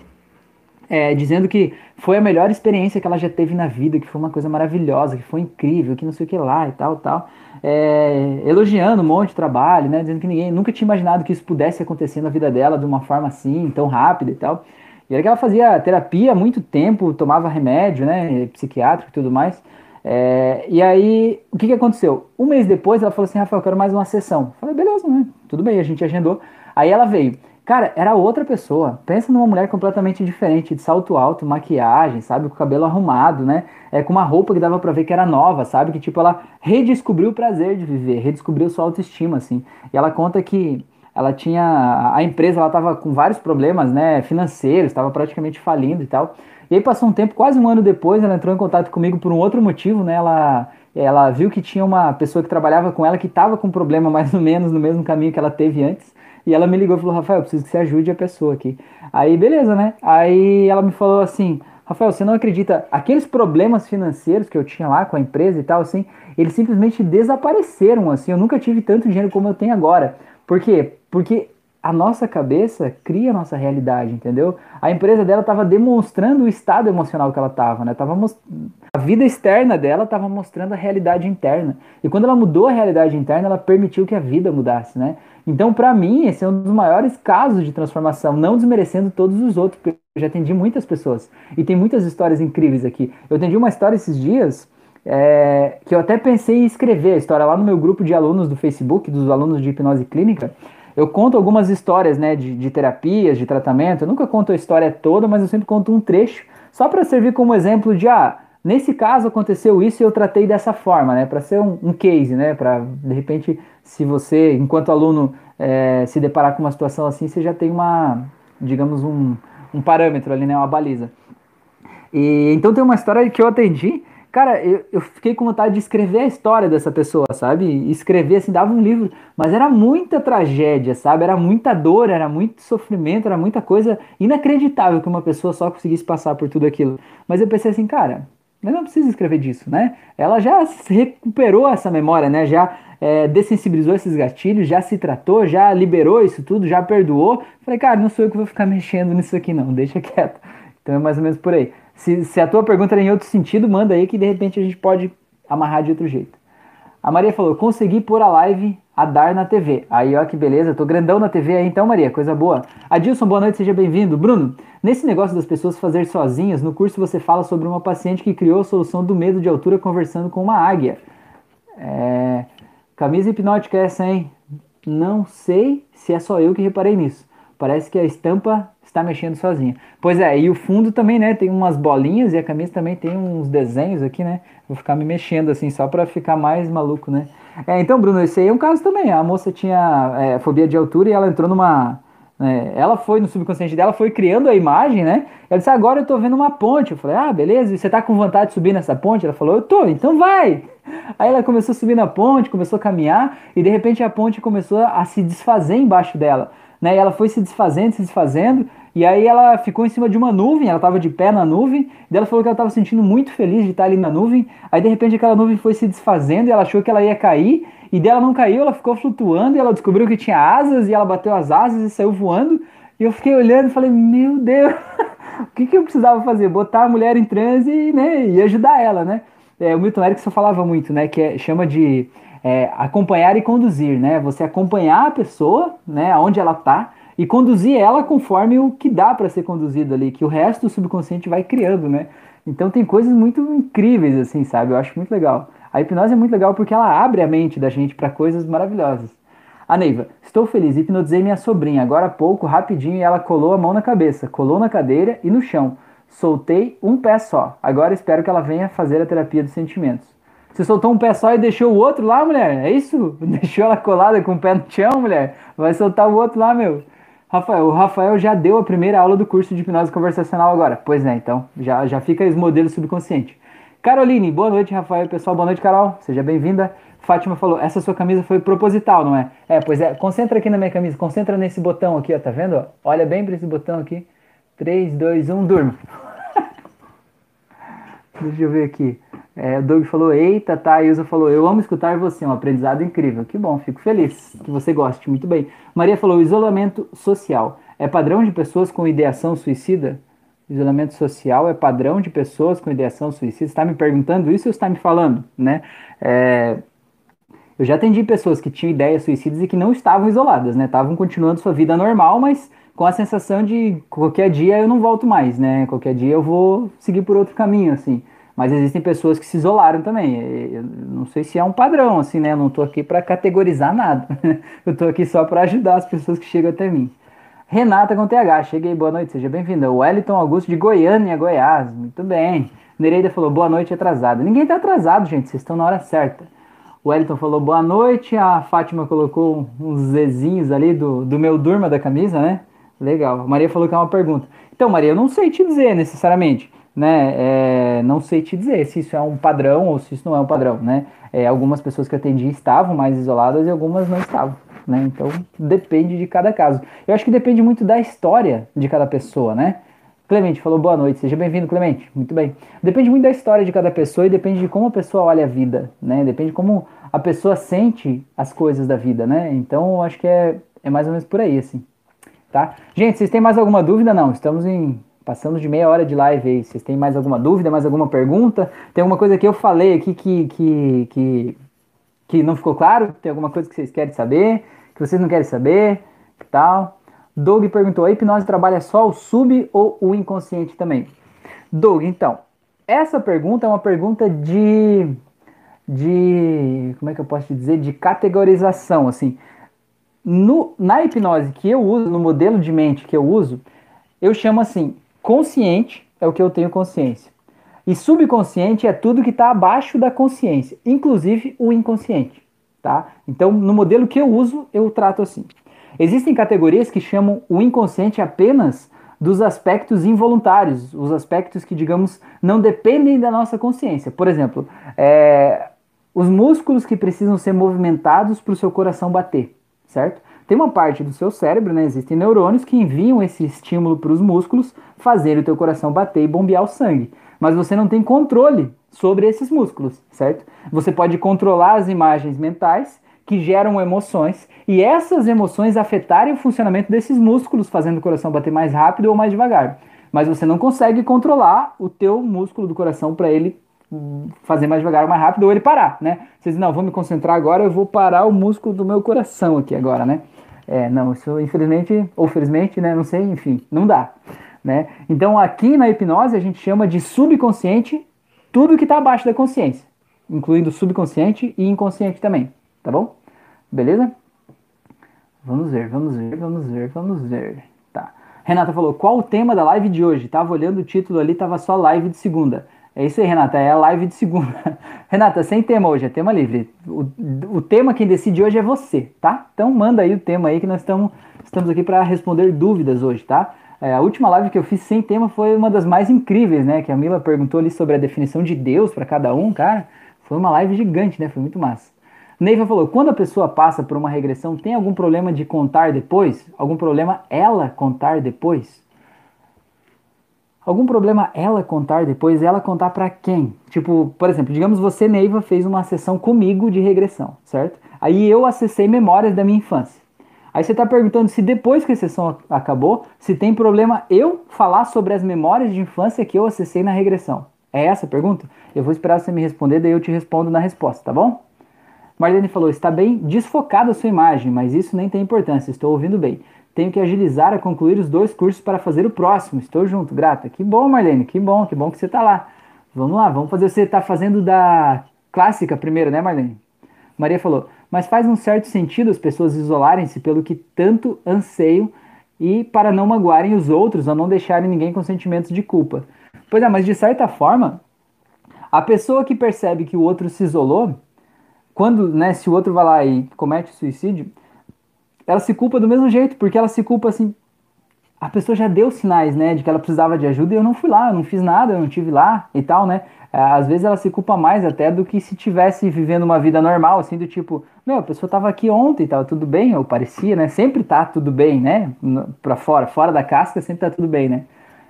É, dizendo que foi a melhor experiência que ela já teve na vida, que foi uma coisa maravilhosa, que foi incrível, que não sei o que lá e tal, tal. É, elogiando um monte de trabalho, né? Dizendo que ninguém nunca tinha imaginado que isso pudesse acontecer na vida dela de uma forma assim, tão rápida e tal. E era que ela fazia terapia há muito tempo, tomava remédio, né? Psiquiátrico e tudo mais. É, e aí, o que, que aconteceu? Um mês depois, ela falou assim: Rafael, eu quero mais uma sessão. Eu falei, beleza, né? Tudo bem, a gente agendou. Aí ela veio. Cara, era outra pessoa. Pensa numa mulher completamente diferente, de salto alto, maquiagem, sabe? Com o cabelo arrumado, né? É, com uma roupa que dava pra ver que era nova, sabe? Que tipo, ela redescobriu o prazer de viver, redescobriu sua autoestima, assim. E ela conta que ela tinha. A empresa ela tava com vários problemas, né? Financeiros, estava praticamente falindo e tal. E aí passou um tempo, quase um ano depois, ela entrou em contato comigo por um outro motivo, né? Ela, ela viu que tinha uma pessoa que trabalhava com ela que estava com um problema mais ou menos no mesmo caminho que ela teve antes. E ela me ligou e falou, Rafael, preciso que você ajude a pessoa aqui. Aí, beleza, né? Aí ela me falou assim, Rafael, você não acredita, aqueles problemas financeiros que eu tinha lá com a empresa e tal, assim, eles simplesmente desapareceram, assim, eu nunca tive tanto dinheiro como eu tenho agora. Por quê? Porque a nossa cabeça cria a nossa realidade, entendeu? A empresa dela estava demonstrando o estado emocional que ela estava, né? Tava. A vida externa dela estava mostrando a realidade interna. E quando ela mudou a realidade interna, ela permitiu que a vida mudasse, né? Então, para mim, esse é um dos maiores casos de transformação, não desmerecendo todos os outros, porque eu já atendi muitas pessoas. E tem muitas histórias incríveis aqui. Eu atendi uma história esses dias é, que eu até pensei em escrever a história lá no meu grupo de alunos do Facebook, dos alunos de hipnose clínica. Eu conto algumas histórias, né, de, de terapias, de tratamento. Eu nunca conto a história toda, mas eu sempre conto um trecho, só para servir como exemplo de, ah, nesse caso aconteceu isso e eu tratei dessa forma, né, para ser um, um, case, né, para de repente, se você, enquanto aluno, é, se deparar com uma situação assim, você já tem uma, digamos, um, um parâmetro ali, né, uma baliza. E então tem uma história que eu atendi Cara, eu, eu fiquei com vontade de escrever a história dessa pessoa, sabe? escrever, assim, dava um livro. Mas era muita tragédia, sabe? Era muita dor, era muito sofrimento, era muita coisa inacreditável que uma pessoa só conseguisse passar por tudo aquilo. Mas eu pensei assim, cara, eu não preciso escrever disso, né? Ela já recuperou essa memória, né? Já é, dessensibilizou esses gatilhos, já se tratou, já liberou isso tudo, já perdoou. Falei, cara, não sou eu que vou ficar mexendo nisso aqui, não, deixa quieto. Então é mais ou menos por aí. Se, se a tua pergunta era em outro sentido, manda aí que de repente a gente pode amarrar de outro jeito. A Maria falou: consegui pôr a live a dar na TV. Aí, ó, que beleza, tô grandão na TV aí então, Maria, coisa boa. Adilson, boa noite, seja bem-vindo. Bruno, nesse negócio das pessoas fazer sozinhas, no curso você fala sobre uma paciente que criou a solução do medo de altura conversando com uma águia. É... Camisa hipnótica é essa, hein? Não sei se é só eu que reparei nisso. Parece que a estampa está mexendo sozinha. Pois é, e o fundo também, né? Tem umas bolinhas e a camisa também tem uns desenhos aqui, né? Vou ficar me mexendo assim, só para ficar mais maluco, né? É, então, Bruno, esse aí é um caso também. A moça tinha é, fobia de altura e ela entrou numa. Né, ela foi no subconsciente dela, foi criando a imagem, né? Ela disse: Agora eu tô vendo uma ponte. Eu falei: Ah, beleza, e você tá com vontade de subir nessa ponte? Ela falou: Eu tô, então vai. Aí ela começou a subir na ponte, começou a caminhar e de repente a ponte começou a se desfazer embaixo dela. Né, e ela foi se desfazendo, se desfazendo, e aí ela ficou em cima de uma nuvem, ela estava de pé na nuvem, e ela falou que ela estava sentindo muito feliz de estar ali na nuvem. Aí de repente aquela nuvem foi se desfazendo e ela achou que ela ia cair, e dela não caiu, ela ficou flutuando e ela descobriu que tinha asas e ela bateu as asas e saiu voando. E eu fiquei olhando e falei: "Meu Deus, o que, que eu precisava fazer? Botar a mulher em transe e, né, e ajudar ela, né?" É, o Milton Erickson falava muito, né, que é, chama de é, acompanhar e conduzir, né? Você acompanhar a pessoa, né, aonde ela está e conduzir ela conforme o que dá para ser conduzido ali, que o resto do subconsciente vai criando, né? Então tem coisas muito incríveis assim, sabe? Eu acho muito legal. A hipnose é muito legal porque ela abre a mente da gente para coisas maravilhosas. A Neiva, estou feliz, hipnotizei minha sobrinha, agora há pouco, rapidinho, ela colou a mão na cabeça, colou na cadeira e no chão. Soltei um pé só. Agora espero que ela venha fazer a terapia dos sentimentos. Você soltou um pé só e deixou o outro lá, mulher? É isso? Deixou ela colada com o pé no chão, mulher? Vai soltar o outro lá, meu. Rafael, o Rafael já deu a primeira aula do curso de hipnose conversacional agora. Pois é, então, já, já fica esse modelo subconsciente. Caroline, boa noite, Rafael, pessoal, boa noite, Carol, seja bem-vinda. Fátima falou, essa sua camisa foi proposital, não é? É, pois é, concentra aqui na minha camisa, concentra nesse botão aqui, ó, tá vendo? Olha bem para esse botão aqui. 3, 2, 1, durma. Deixa eu ver aqui. É, o Doug falou, eita, tá. A Ilza falou, eu amo escutar você, um aprendizado incrível. Que bom, fico feliz que você goste, muito bem. Maria falou, isolamento social. É padrão de pessoas com ideação suicida? Isolamento social é padrão de pessoas com ideação suicida? Está me perguntando isso ou está me falando, né? É, eu já atendi pessoas que tinham ideias suicidas e que não estavam isoladas, né? Estavam continuando sua vida normal, mas com a sensação de qualquer dia eu não volto mais, né? Qualquer dia eu vou seguir por outro caminho, assim. Mas existem pessoas que se isolaram também. Eu não sei se é um padrão, assim, né? Eu não estou aqui para categorizar nada. eu estou aqui só para ajudar as pessoas que chegam até mim. Renata com TH, cheguei, boa noite, seja bem-vinda. Wellington Augusto de Goiânia, Goiás, muito bem. Nereida falou, boa noite, atrasada. Ninguém está atrasado, gente, vocês estão na hora certa. O Wellington falou boa noite, a Fátima colocou uns zezinhos ali do, do meu durma da camisa, né? Legal. A Maria falou que é uma pergunta. Então, Maria, eu não sei te dizer necessariamente, né? É, não sei te dizer se isso é um padrão ou se isso não é um padrão, né? É, algumas pessoas que eu atendi estavam mais isoladas e algumas não estavam, né? Então, depende de cada caso. Eu acho que depende muito da história de cada pessoa, né? Clemente falou boa noite, seja bem-vindo, Clemente. Muito bem. Depende muito da história de cada pessoa e depende de como a pessoa olha a vida, né? Depende de como a pessoa sente as coisas da vida, né? Então, eu acho que é, é mais ou menos por aí, assim. Tá? Gente, vocês têm mais alguma dúvida? Não, estamos em. Passando de meia hora de live aí. Vocês têm mais alguma dúvida, mais alguma pergunta? Tem alguma coisa que eu falei aqui que, que, que, que não ficou claro? Tem alguma coisa que vocês querem saber? Que vocês não querem saber? Que tal? Doug perguntou: a hipnose trabalha só o sub ou o inconsciente também? Doug, então, essa pergunta é uma pergunta de. de. como é que eu posso te dizer? De categorização, assim. No, na hipnose que eu uso, no modelo de mente que eu uso, eu chamo assim: consciente é o que eu tenho consciência. E subconsciente é tudo que está abaixo da consciência, inclusive o inconsciente. Tá? Então, no modelo que eu uso, eu trato assim. Existem categorias que chamam o inconsciente apenas dos aspectos involuntários, os aspectos que, digamos, não dependem da nossa consciência. Por exemplo, é, os músculos que precisam ser movimentados para o seu coração bater certo? Tem uma parte do seu cérebro, né? Existem neurônios que enviam esse estímulo para os músculos fazer o teu coração bater e bombear o sangue. Mas você não tem controle sobre esses músculos, certo? Você pode controlar as imagens mentais que geram emoções e essas emoções afetarem o funcionamento desses músculos, fazendo o coração bater mais rápido ou mais devagar. Mas você não consegue controlar o teu músculo do coração para ele fazer mais devagar ou mais rápido, ou ele parar, né? Vocês não, vou me concentrar agora, eu vou parar o músculo do meu coração aqui agora, né? É, não, isso infelizmente, ou felizmente, né? Não sei, enfim, não dá, né? Então aqui na hipnose a gente chama de subconsciente tudo que está abaixo da consciência, incluindo subconsciente e inconsciente também, tá bom? Beleza? Vamos ver, vamos ver, vamos ver, vamos ver. Tá. Renata falou: qual o tema da live de hoje? Tava olhando o título ali, tava só live de segunda. É isso aí, Renata. É a live de segunda. Renata, sem tema hoje, é tema livre. O, o tema quem decide hoje é você, tá? Então manda aí o tema aí que nós estamos, estamos aqui para responder dúvidas hoje, tá? É, a última live que eu fiz sem tema foi uma das mais incríveis, né? Que a Mila perguntou ali sobre a definição de Deus para cada um, cara. Foi uma live gigante, né? Foi muito massa. Neiva falou: quando a pessoa passa por uma regressão, tem algum problema de contar depois? Algum problema ela contar depois? Algum problema ela contar depois, ela contar para quem? Tipo, por exemplo, digamos você, Neiva, fez uma sessão comigo de regressão, certo? Aí eu acessei memórias da minha infância. Aí você está perguntando se depois que a sessão acabou, se tem problema eu falar sobre as memórias de infância que eu acessei na regressão. É essa a pergunta? Eu vou esperar você me responder, daí eu te respondo na resposta, tá bom? Marlene falou: está bem desfocada a sua imagem, mas isso nem tem importância, estou ouvindo bem. Tenho que agilizar a concluir os dois cursos para fazer o próximo. Estou junto, grata. Que bom, Marlene, que bom, que bom que você está lá. Vamos lá, vamos fazer. Você está fazendo da clássica primeiro, né, Marlene? Maria falou: mas faz um certo sentido as pessoas isolarem-se pelo que tanto anseiam e para não magoarem os outros ou não deixarem ninguém com sentimentos de culpa. Pois é, mas de certa forma, a pessoa que percebe que o outro se isolou, quando, né, se o outro vai lá e comete suicídio, ela se culpa do mesmo jeito, porque ela se culpa assim, a pessoa já deu sinais, né, de que ela precisava de ajuda e eu não fui lá, eu não fiz nada, eu não tive lá e tal, né? É, às vezes ela se culpa mais até do que se tivesse vivendo uma vida normal, assim, do tipo, meu, a pessoa tava aqui ontem, tava tudo bem, ou parecia, né? Sempre tá tudo bem, né? Pra fora, fora da casca sempre tá tudo bem, né?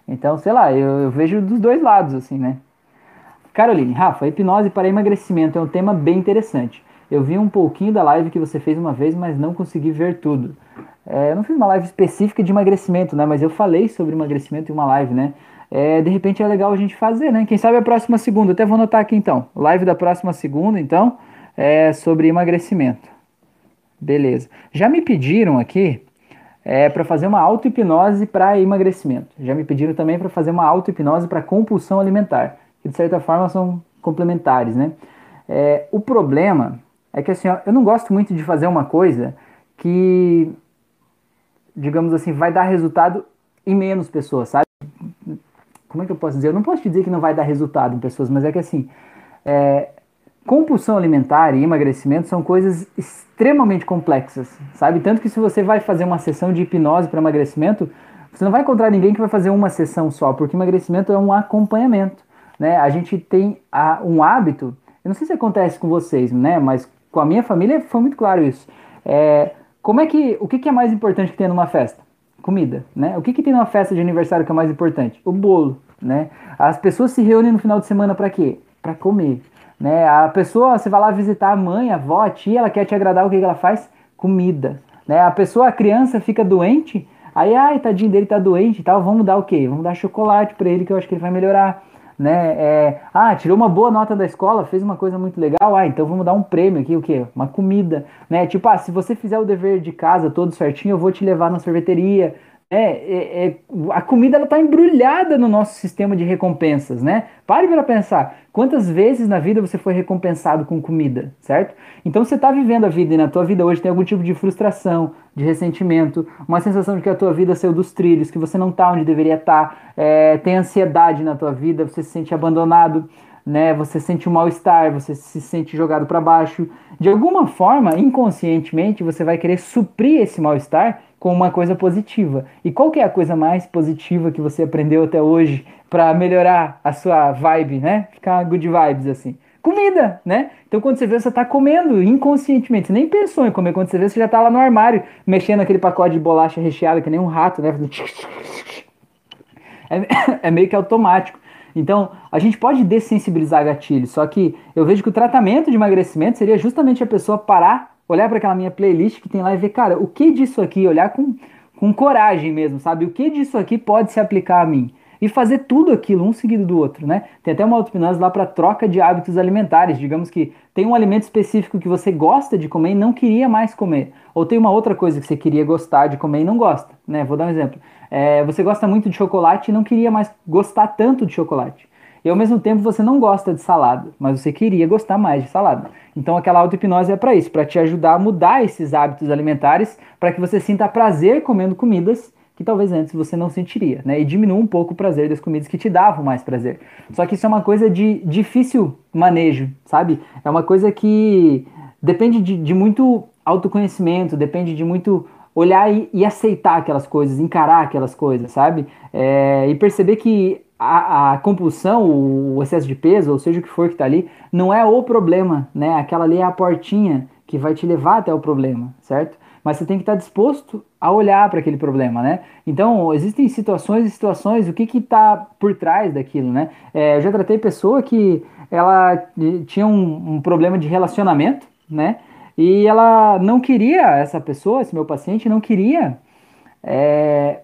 Então, sei lá, eu, eu vejo dos dois lados, assim, né? Caroline, Rafa, hipnose para emagrecimento é um tema bem interessante. Eu vi um pouquinho da live que você fez uma vez, mas não consegui ver tudo. É, eu não fiz uma live específica de emagrecimento, né? Mas eu falei sobre emagrecimento em uma live, né? é, de repente é legal a gente fazer, né? Quem sabe a próxima segunda, até vou anotar aqui então, live da próxima segunda, então, é sobre emagrecimento. Beleza. Já me pediram aqui é, para fazer uma auto-hipnose para emagrecimento. Já me pediram também para fazer uma auto-hipnose para compulsão alimentar, que de certa forma são complementares, né? É, o problema é que assim, ó, eu não gosto muito de fazer uma coisa que, digamos assim, vai dar resultado em menos pessoas, sabe? como é que eu posso dizer? Eu não posso te dizer que não vai dar resultado em pessoas, mas é que assim, é, compulsão alimentar e emagrecimento são coisas extremamente complexas, sabe? Tanto que se você vai fazer uma sessão de hipnose para emagrecimento, você não vai encontrar ninguém que vai fazer uma sessão só, porque emagrecimento é um acompanhamento, né? A gente tem a, um hábito, eu não sei se acontece com vocês, né? Mas com a minha família foi muito claro isso. É, como é que, o que, que é mais importante que tem numa festa? Comida, né? O que, que tem numa festa de aniversário que é mais importante? O bolo, né? As pessoas se reúnem no final de semana para quê? Para comer, né? A pessoa, você vai lá visitar a mãe, a avó, a tia, ela quer te agradar, o que, que ela faz? Comida, né? A pessoa, a criança fica doente, aí, ai, tadinho dele tá doente e tal, vamos dar o quê? Vamos dar chocolate para ele que eu acho que ele vai melhorar, né? É, ah, tirou uma boa nota da escola, fez uma coisa muito legal, ah, então vamos dar um prêmio aqui, o quê? Uma comida, né? Tipo, ah, se você fizer o dever de casa todo certinho, eu vou te levar na sorveteria, é, é, é, a comida ela está embrulhada no nosso sistema de recompensas, né? Pare para pensar, quantas vezes na vida você foi recompensado com comida, certo? Então você está vivendo a vida e na tua vida hoje tem algum tipo de frustração, de ressentimento, uma sensação de que a tua vida saiu dos trilhos, que você não está onde deveria estar, tá, é, tem ansiedade na tua vida, você se sente abandonado, né? Você sente um mal-estar, você se sente jogado para baixo. De alguma forma, inconscientemente, você vai querer suprir esse mal-estar com uma coisa positiva. E qual que é a coisa mais positiva que você aprendeu até hoje para melhorar a sua vibe, né? Ficar good vibes assim. Comida, né? Então quando você vê, você está comendo inconscientemente. Você nem pensou em comer. Quando você vê, você já está lá no armário, mexendo aquele pacote de bolacha recheada que nem um rato, né? É, é meio que automático. Então, a gente pode dessensibilizar gatilhos, só que eu vejo que o tratamento de emagrecimento seria justamente a pessoa parar olhar para aquela minha playlist que tem lá e ver, cara, o que disso aqui, olhar com, com coragem mesmo, sabe? O que disso aqui pode se aplicar a mim? E fazer tudo aquilo, um seguido do outro, né? Tem até uma auto-hipnose lá para troca de hábitos alimentares. Digamos que tem um alimento específico que você gosta de comer e não queria mais comer. Ou tem uma outra coisa que você queria gostar de comer e não gosta, né? Vou dar um exemplo. É, você gosta muito de chocolate e não queria mais gostar tanto de chocolate. E ao mesmo tempo você não gosta de salada, mas você queria gostar mais de salada. Então aquela auto-hipnose é para isso, para te ajudar a mudar esses hábitos alimentares, para que você sinta prazer comendo comidas que talvez antes você não sentiria, né? E diminua um pouco o prazer das comidas que te davam mais prazer. Só que isso é uma coisa de difícil manejo, sabe? É uma coisa que depende de, de muito autoconhecimento, depende de muito olhar e, e, aceitar aquelas coisas, encarar aquelas coisas, sabe? É, e perceber que a, a, compulsão, o excesso de peso, ou seja o que for que está ali, não é o problema, né? Aquela ali é a portinha que vai te levar até o problema, certo? Mas você tem que estar tá disposto a olhar para aquele problema, né? Então, existem situações e situações, o que que está por trás daquilo, né? É, eu já tratei pessoa que ela tinha um, um problema de relacionamento, né? E ela não queria, essa pessoa, esse meu paciente, não queria é,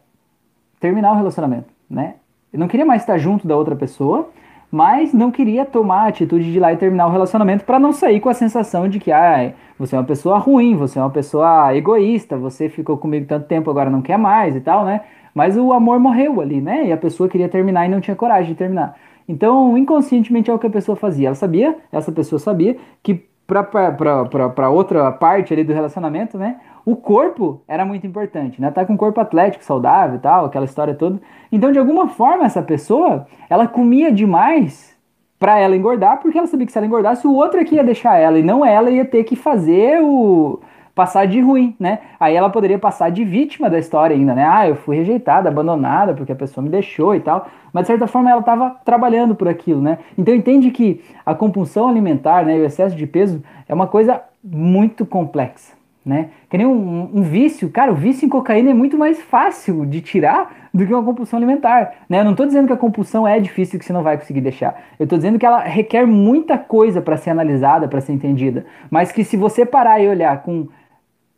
terminar o relacionamento, né? Eu não queria mais estar junto da outra pessoa, mas não queria tomar a atitude de ir lá e terminar o relacionamento para não sair com a sensação de que ah, você é uma pessoa ruim, você é uma pessoa egoísta, você ficou comigo tanto tempo, agora não quer mais e tal, né? Mas o amor morreu ali, né? E a pessoa queria terminar e não tinha coragem de terminar. Então, inconscientemente é o que a pessoa fazia. Ela sabia, essa pessoa sabia, que para outra parte ali do relacionamento, né? O corpo era muito importante, né? Tá com um corpo atlético, saudável e tal, aquela história toda. Então, de alguma forma, essa pessoa, ela comia demais para ela engordar, porque ela sabia que se ela engordasse, o outro aqui ia deixar ela, e não ela ia ter que fazer o passar de ruim, né? Aí ela poderia passar de vítima da história ainda, né? Ah, eu fui rejeitada, abandonada porque a pessoa me deixou e tal. Mas de certa forma ela estava trabalhando por aquilo, né? Então entende que a compulsão alimentar, né, e o excesso de peso é uma coisa muito complexa, né? Que nem um, um, vício, cara, o vício em cocaína é muito mais fácil de tirar do que uma compulsão alimentar, né? Eu não estou dizendo que a compulsão é difícil que você não vai conseguir deixar. Eu estou dizendo que ela requer muita coisa para ser analisada, para ser entendida, mas que se você parar e olhar com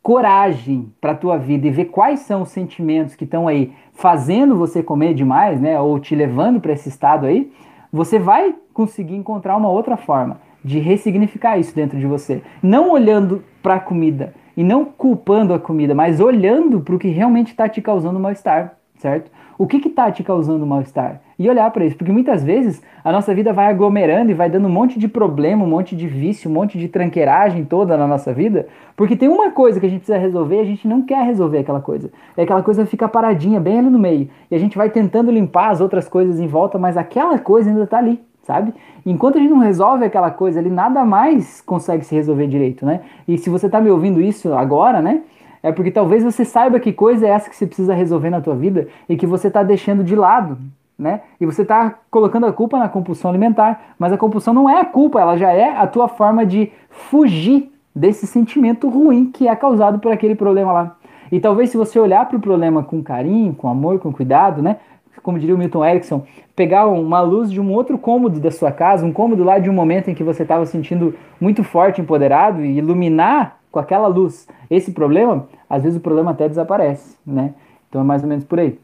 coragem para a tua vida e ver quais são os sentimentos que estão aí fazendo você comer demais, né, ou te levando para esse estado aí, você vai conseguir encontrar uma outra forma de ressignificar isso dentro de você, não olhando para a comida e não culpando a comida, mas olhando para o que realmente está te causando mal-estar, certo? O que está te causando mal-estar? E olhar para isso, porque muitas vezes a nossa vida vai aglomerando e vai dando um monte de problema, um monte de vício, um monte de tranqueiragem toda na nossa vida, porque tem uma coisa que a gente precisa resolver e a gente não quer resolver aquela coisa. E aquela coisa fica paradinha bem ali no meio. E a gente vai tentando limpar as outras coisas em volta, mas aquela coisa ainda está ali, sabe? Enquanto a gente não resolve aquela coisa ali, nada mais consegue se resolver direito, né? E se você está me ouvindo isso agora, né? É porque talvez você saiba que coisa é essa que você precisa resolver na tua vida e que você está deixando de lado, né? E você está colocando a culpa na compulsão alimentar, mas a compulsão não é a culpa, ela já é a tua forma de fugir desse sentimento ruim que é causado por aquele problema lá. E talvez se você olhar para o problema com carinho, com amor, com cuidado, né? Como diria o Milton Erickson, pegar uma luz de um outro cômodo da sua casa, um cômodo lá de um momento em que você estava sentindo muito forte, empoderado, e iluminar com aquela luz esse problema, às vezes o problema até desaparece, né? Então é mais ou menos por aí.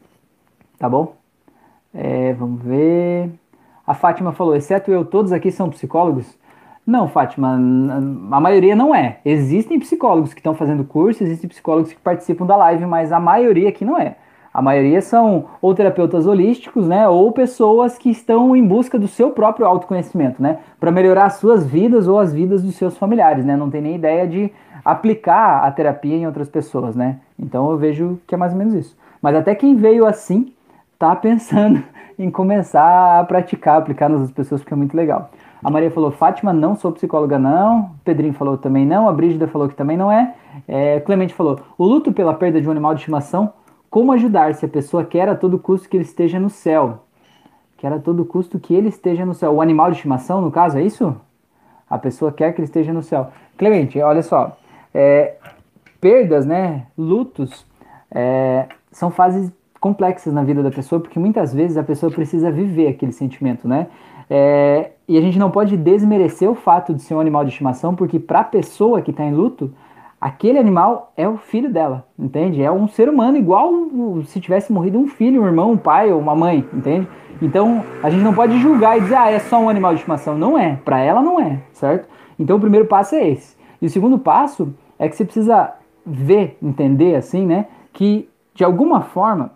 Tá bom? É, vamos ver. A Fátima falou: exceto eu, todos aqui são psicólogos? Não, Fátima, a maioria não é. Existem psicólogos que estão fazendo curso, existem psicólogos que participam da live, mas a maioria aqui não é. A maioria são ou terapeutas holísticos, né, ou pessoas que estão em busca do seu próprio autoconhecimento, né, para melhorar as suas vidas ou as vidas dos seus familiares, né, não tem nem ideia de aplicar a terapia em outras pessoas, né? Então eu vejo que é mais ou menos isso. Mas até quem veio assim tá pensando em começar a praticar, aplicar nas outras pessoas, porque é muito legal. A Maria falou, Fátima, não sou psicóloga, não. Pedrinho falou também não. A Brígida falou que também não é. é. Clemente falou, o luto pela perda de um animal de estimação, como ajudar se a pessoa quer a todo custo que ele esteja no céu? Quer a todo custo que ele esteja no céu. O animal de estimação, no caso, é isso? A pessoa quer que ele esteja no céu. Clemente, olha só. É, perdas, né, lutos, é, são fases complexas na vida da pessoa, porque muitas vezes a pessoa precisa viver aquele sentimento, né? É, e a gente não pode desmerecer o fato de ser um animal de estimação, porque para a pessoa que está em luto, aquele animal é o filho dela, entende? É um ser humano igual se tivesse morrido um filho, um irmão, um pai ou uma mãe, entende? Então a gente não pode julgar e dizer, ah, é só um animal de estimação. Não é, para ela não é, certo? Então o primeiro passo é esse. E o segundo passo é que você precisa ver, entender assim, né? Que de alguma forma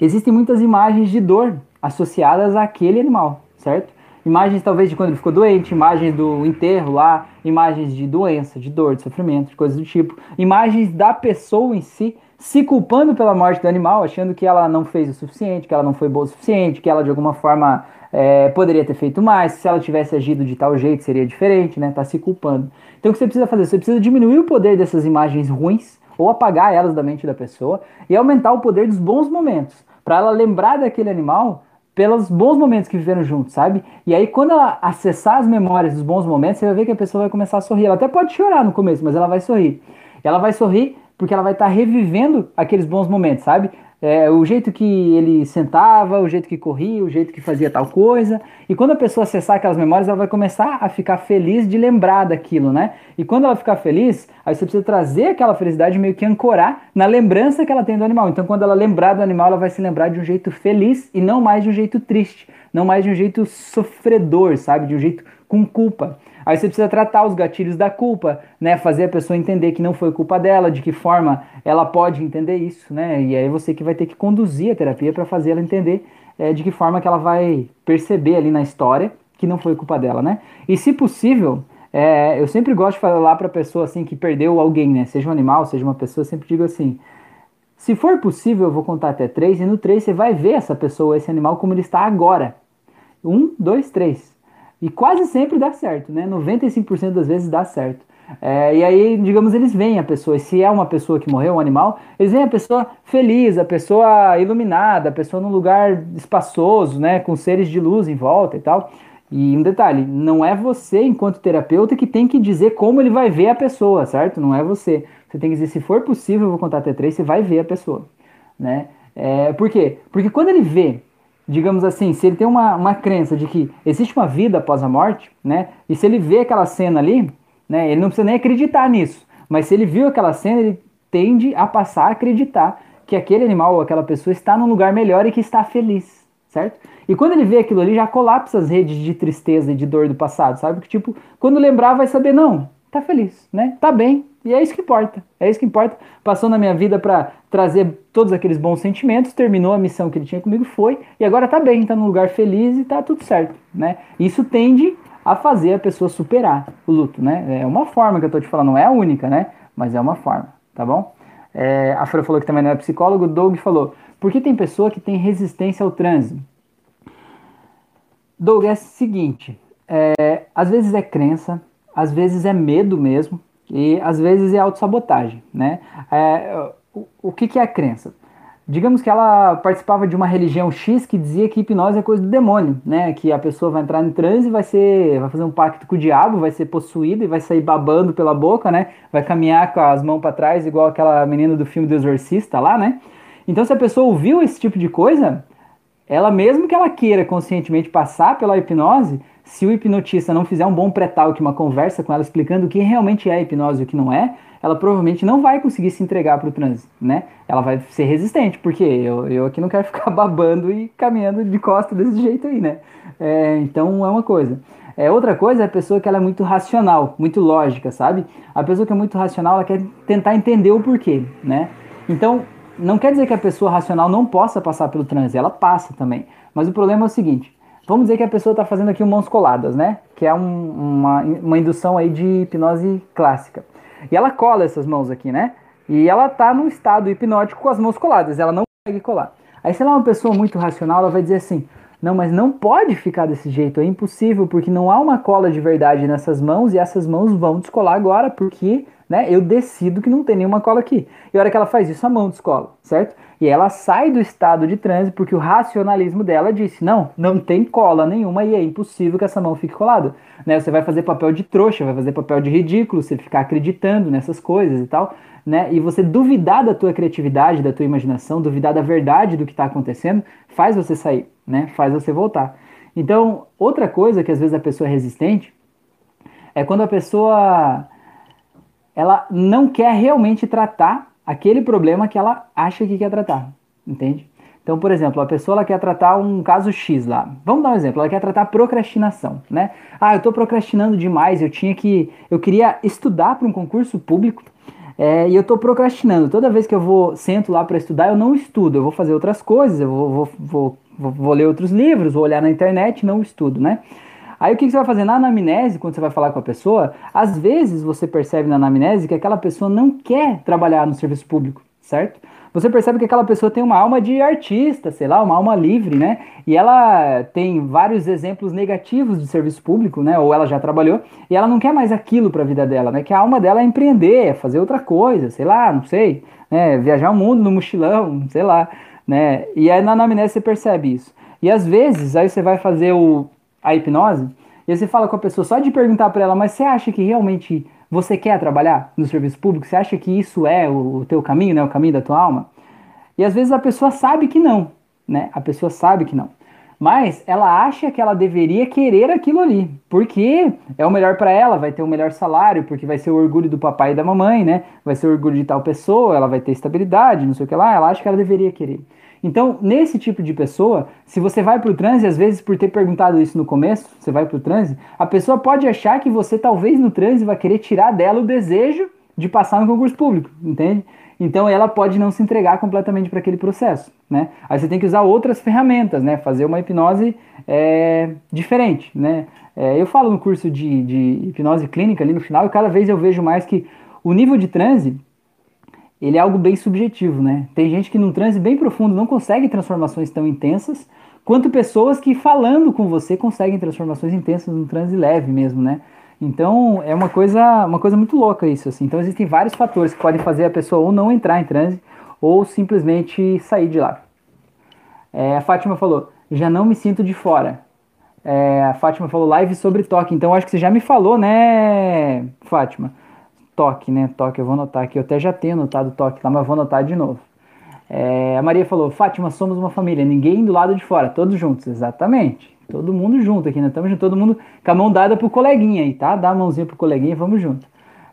existem muitas imagens de dor associadas àquele animal, certo? Imagens talvez de quando ele ficou doente, imagens do enterro lá, imagens de doença, de dor, de sofrimento, de coisas do tipo, imagens da pessoa em si se culpando pela morte do animal, achando que ela não fez o suficiente, que ela não foi boa o suficiente, que ela de alguma forma é, poderia ter feito mais, se ela tivesse agido de tal jeito seria diferente, né? Tá se culpando. Então o que você precisa fazer? Você precisa diminuir o poder dessas imagens ruins ou apagar elas da mente da pessoa e aumentar o poder dos bons momentos, para ela lembrar daquele animal pelos bons momentos que viveram juntos, sabe? E aí quando ela acessar as memórias dos bons momentos, você vai ver que a pessoa vai começar a sorrir. Ela até pode chorar no começo, mas ela vai sorrir. Ela vai sorrir porque ela vai estar tá revivendo aqueles bons momentos, sabe? É, o jeito que ele sentava, o jeito que corria, o jeito que fazia tal coisa. E quando a pessoa acessar aquelas memórias, ela vai começar a ficar feliz de lembrar daquilo, né? E quando ela ficar feliz, aí você precisa trazer aquela felicidade meio que ancorar na lembrança que ela tem do animal. Então, quando ela lembrar do animal, ela vai se lembrar de um jeito feliz e não mais de um jeito triste, não mais de um jeito sofredor, sabe? De um jeito com culpa. Aí você precisa tratar os gatilhos da culpa, né? Fazer a pessoa entender que não foi culpa dela, de que forma ela pode entender isso, né? E aí você que vai ter que conduzir a terapia para fazer ela entender é, de que forma que ela vai perceber ali na história que não foi culpa dela, né? E se possível, é, eu sempre gosto de falar para pessoa assim que perdeu alguém, né? Seja um animal, seja uma pessoa, sempre digo assim: se for possível, eu vou contar até três, e no três você vai ver essa pessoa, esse animal, como ele está agora. Um, dois, três. E quase sempre dá certo, né? 95% das vezes dá certo. É, e aí, digamos, eles veem a pessoa, e se é uma pessoa que morreu, um animal, eles veem a pessoa feliz, a pessoa iluminada, a pessoa num lugar espaçoso, né? Com seres de luz em volta e tal. E um detalhe, não é você, enquanto terapeuta, que tem que dizer como ele vai ver a pessoa, certo? Não é você. Você tem que dizer, se for possível, eu vou contar até três, você vai ver a pessoa, né? É, por quê? Porque quando ele vê, digamos assim, se ele tem uma, uma crença de que existe uma vida após a morte, né? E se ele vê aquela cena ali, né? Ele não precisa nem acreditar nisso, mas se ele viu aquela cena, ele tende a passar a acreditar que aquele animal ou aquela pessoa está num lugar melhor e que está feliz, certo? E quando ele vê aquilo ali, já colapsa as redes de tristeza e de dor do passado, sabe? Que tipo, quando lembrar, vai saber, não, tá feliz, né? Tá bem. E é isso que importa. É isso que importa. Passou na minha vida para trazer todos aqueles bons sentimentos, terminou a missão que ele tinha comigo, foi, e agora tá bem, tá num lugar feliz e tá tudo certo, né? Isso tende a fazer a pessoa superar o luto, né? É uma forma que eu tô te falando, não é a única, né? Mas é uma forma, tá bom? É, a Fran falou que também não é psicólogo, o Doug falou, por que tem pessoa que tem resistência ao trânsito? Doug, é o seguinte, é, às vezes é crença, às vezes é medo mesmo, e às vezes é autossabotagem, né? É, o, o que, que é a crença? Digamos que ela participava de uma religião X que dizia que hipnose é coisa do demônio, né? Que a pessoa vai entrar em transe vai ser, vai fazer um pacto com o diabo, vai ser possuída e vai sair babando pela boca, né? Vai caminhar com as mãos para trás igual aquela menina do filme do Exorcista lá, né? Então se a pessoa ouviu esse tipo de coisa, ela mesmo que ela queira conscientemente passar pela hipnose, se o hipnotista não fizer um bom pré-talk, uma conversa com ela explicando o que realmente é hipnose e o que não é, ela provavelmente não vai conseguir se entregar para o transe, né? Ela vai ser resistente, porque eu, eu aqui não quero ficar babando e caminhando de costa desse jeito aí, né? É, então é uma coisa. É, outra coisa é a pessoa que ela é muito racional, muito lógica, sabe? A pessoa que é muito racional, ela quer tentar entender o porquê, né? Então, não quer dizer que a pessoa racional não possa passar pelo transe, ela passa também. Mas o problema é o seguinte, Vamos dizer que a pessoa está fazendo aqui mãos coladas, né? Que é um, uma, uma indução aí de hipnose clássica. E ela cola essas mãos aqui, né? E ela está no estado hipnótico com as mãos coladas, ela não consegue colar. Aí, se ela é uma pessoa muito racional, ela vai dizer assim: não, mas não pode ficar desse jeito, é impossível, porque não há uma cola de verdade nessas mãos e essas mãos vão descolar agora, porque né, eu decido que não tem nenhuma cola aqui. E a hora que ela faz isso, a mão descola, certo? E ela sai do estado de transe porque o racionalismo dela disse: não, não tem cola nenhuma e é impossível que essa mão fique colada. Né? Você vai fazer papel de trouxa, vai fazer papel de ridículo, você ficar acreditando nessas coisas e tal. Né? E você duvidar da tua criatividade, da tua imaginação, duvidar da verdade do que está acontecendo, faz você sair, né? faz você voltar. Então, outra coisa que às vezes a pessoa é resistente é quando a pessoa ela não quer realmente tratar aquele problema que ela acha que quer tratar, entende? Então, por exemplo, a pessoa ela quer tratar um caso X lá. Vamos dar um exemplo, ela quer tratar procrastinação, né? Ah, eu estou procrastinando demais, eu tinha que, eu queria estudar para um concurso público é, e eu estou procrastinando. Toda vez que eu vou sento lá para estudar, eu não estudo, eu vou fazer outras coisas, eu vou, vou, vou, vou, ler outros livros, vou olhar na internet, não estudo, né? Aí o que, você vai fazer na anamnese, quando você vai falar com a pessoa, às vezes você percebe na anamnese que aquela pessoa não quer trabalhar no serviço público, certo? Você percebe que aquela pessoa tem uma alma de artista, sei lá, uma alma livre, né? E ela tem vários exemplos negativos de serviço público, né? Ou ela já trabalhou e ela não quer mais aquilo para a vida dela, né? Que a alma dela é empreender, é fazer outra coisa, sei lá, não sei, né? Viajar o mundo no mochilão, sei lá, né? E aí na anamnese você percebe isso. E às vezes aí você vai fazer o a hipnose, e você fala com a pessoa só de perguntar para ela, mas você acha que realmente você quer trabalhar no serviço público? Você acha que isso é o, o teu caminho, né, o caminho da tua alma? E às vezes a pessoa sabe que não, né? A pessoa sabe que não. Mas ela acha que ela deveria querer aquilo ali, porque é o melhor para ela, vai ter o melhor salário, porque vai ser o orgulho do papai e da mamãe, né? Vai ser o orgulho de tal pessoa, ela vai ter estabilidade, não sei o que lá, ela acha que ela deveria querer. Então, nesse tipo de pessoa, se você vai para o transe, às vezes por ter perguntado isso no começo, você vai para o transe, a pessoa pode achar que você talvez no transe vai querer tirar dela o desejo de passar no concurso público, entende? Então ela pode não se entregar completamente para aquele processo, né? Aí você tem que usar outras ferramentas, né? Fazer uma hipnose é, diferente, né? É, eu falo no curso de, de hipnose clínica ali no final e cada vez eu vejo mais que o nível de transe ele é algo bem subjetivo, né? Tem gente que num transe bem profundo não consegue transformações tão intensas, quanto pessoas que falando com você conseguem transformações intensas num transe leve mesmo, né? Então é uma coisa, uma coisa muito louca isso, assim. Então existem vários fatores que podem fazer a pessoa ou não entrar em transe ou simplesmente sair de lá. É, a Fátima falou, já não me sinto de fora. É, a Fátima falou live sobre toque, então acho que você já me falou, né, Fátima? Toque, né? Toque, eu vou anotar aqui. Eu até já tenho anotado toque lá, mas vou anotar de novo. É, a Maria falou: Fátima, somos uma família, ninguém do lado de fora, todos juntos. Exatamente. Todo mundo junto aqui, né? Estamos todo mundo com a mão dada pro coleguinha aí, tá? Dá a mãozinha pro coleguinha e vamos junto.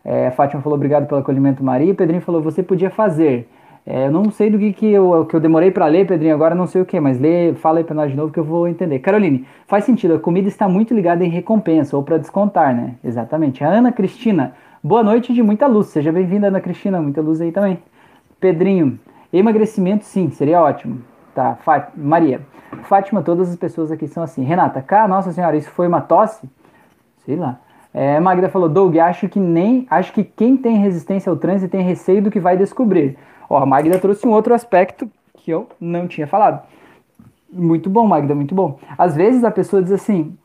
É, a Fátima falou: obrigado pelo acolhimento, Maria. O Pedrinho falou: você podia fazer. É, eu não sei do que, que, eu, que eu demorei para ler, Pedrinho, agora não sei o que, mas lê, fala aí para nós de novo que eu vou entender. Caroline, faz sentido, a comida está muito ligada em recompensa ou para descontar, né? Exatamente. A Ana Cristina, boa noite de muita luz. Seja bem-vinda, Ana Cristina, muita luz aí também. Pedrinho, Emagrecimento, sim, seria ótimo. Tá, Fá Maria. Fátima, todas as pessoas aqui são assim. Renata, cá, nossa senhora, isso foi uma tosse? Sei lá. É, Magda falou, Doug, acho que nem, acho que quem tem resistência ao trânsito tem receio do que vai descobrir. Ó, a Magda trouxe um outro aspecto que eu não tinha falado. Muito bom, Magda, muito bom. Às vezes a pessoa diz assim,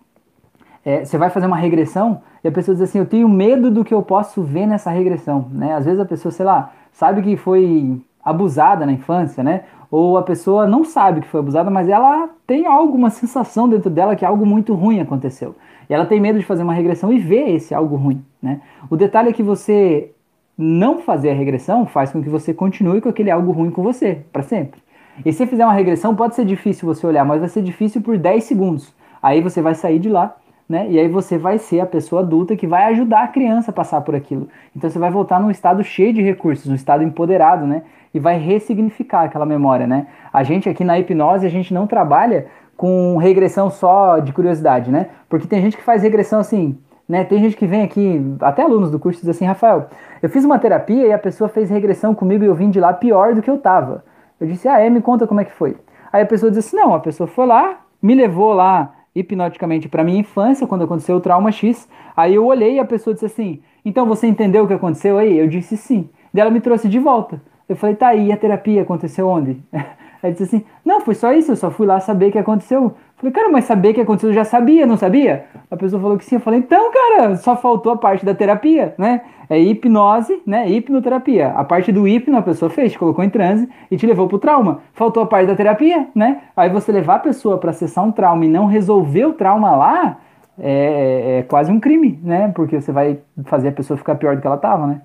é, você vai fazer uma regressão e a pessoa diz assim, eu tenho medo do que eu posso ver nessa regressão, né? Às vezes a pessoa, sei lá, sabe que foi abusada na infância, né? Ou a pessoa não sabe que foi abusada, mas ela tem alguma sensação dentro dela que algo muito ruim aconteceu. E ela tem medo de fazer uma regressão e ver esse algo ruim, né? O detalhe é que você não fazer a regressão faz com que você continue com aquele algo ruim com você, para sempre. E se fizer uma regressão, pode ser difícil você olhar, mas vai ser difícil por 10 segundos. Aí você vai sair de lá né? E aí você vai ser a pessoa adulta que vai ajudar a criança a passar por aquilo. Então você vai voltar num estado cheio de recursos, num estado empoderado, né? E vai ressignificar aquela memória, né? A gente aqui na hipnose, a gente não trabalha com regressão só de curiosidade, né? Porque tem gente que faz regressão assim, né? Tem gente que vem aqui, até alunos do curso, diz assim, Rafael, eu fiz uma terapia e a pessoa fez regressão comigo e eu vim de lá pior do que eu tava. Eu disse, ah, é, me conta como é que foi. Aí a pessoa diz assim, não, a pessoa foi lá, me levou lá hipnoticamente para minha infância, quando aconteceu o trauma X. Aí eu olhei e a pessoa disse assim: Então você entendeu o que aconteceu aí? Eu disse sim. Daí ela me trouxe de volta. Eu falei: Tá, e a terapia aconteceu onde? Aí disse assim: Não, foi só isso, eu só fui lá saber o que aconteceu. Falei, cara, mas saber o que aconteceu eu já sabia, não sabia? A pessoa falou que sim. Eu falei, então, cara, só faltou a parte da terapia, né? É hipnose, né? Hipnoterapia. A parte do hipno a pessoa fez, colocou em transe e te levou pro trauma. Faltou a parte da terapia, né? Aí você levar a pessoa para acessar um trauma e não resolver o trauma lá é, é, quase um crime, né? Porque você vai fazer a pessoa ficar pior do que ela tava, né?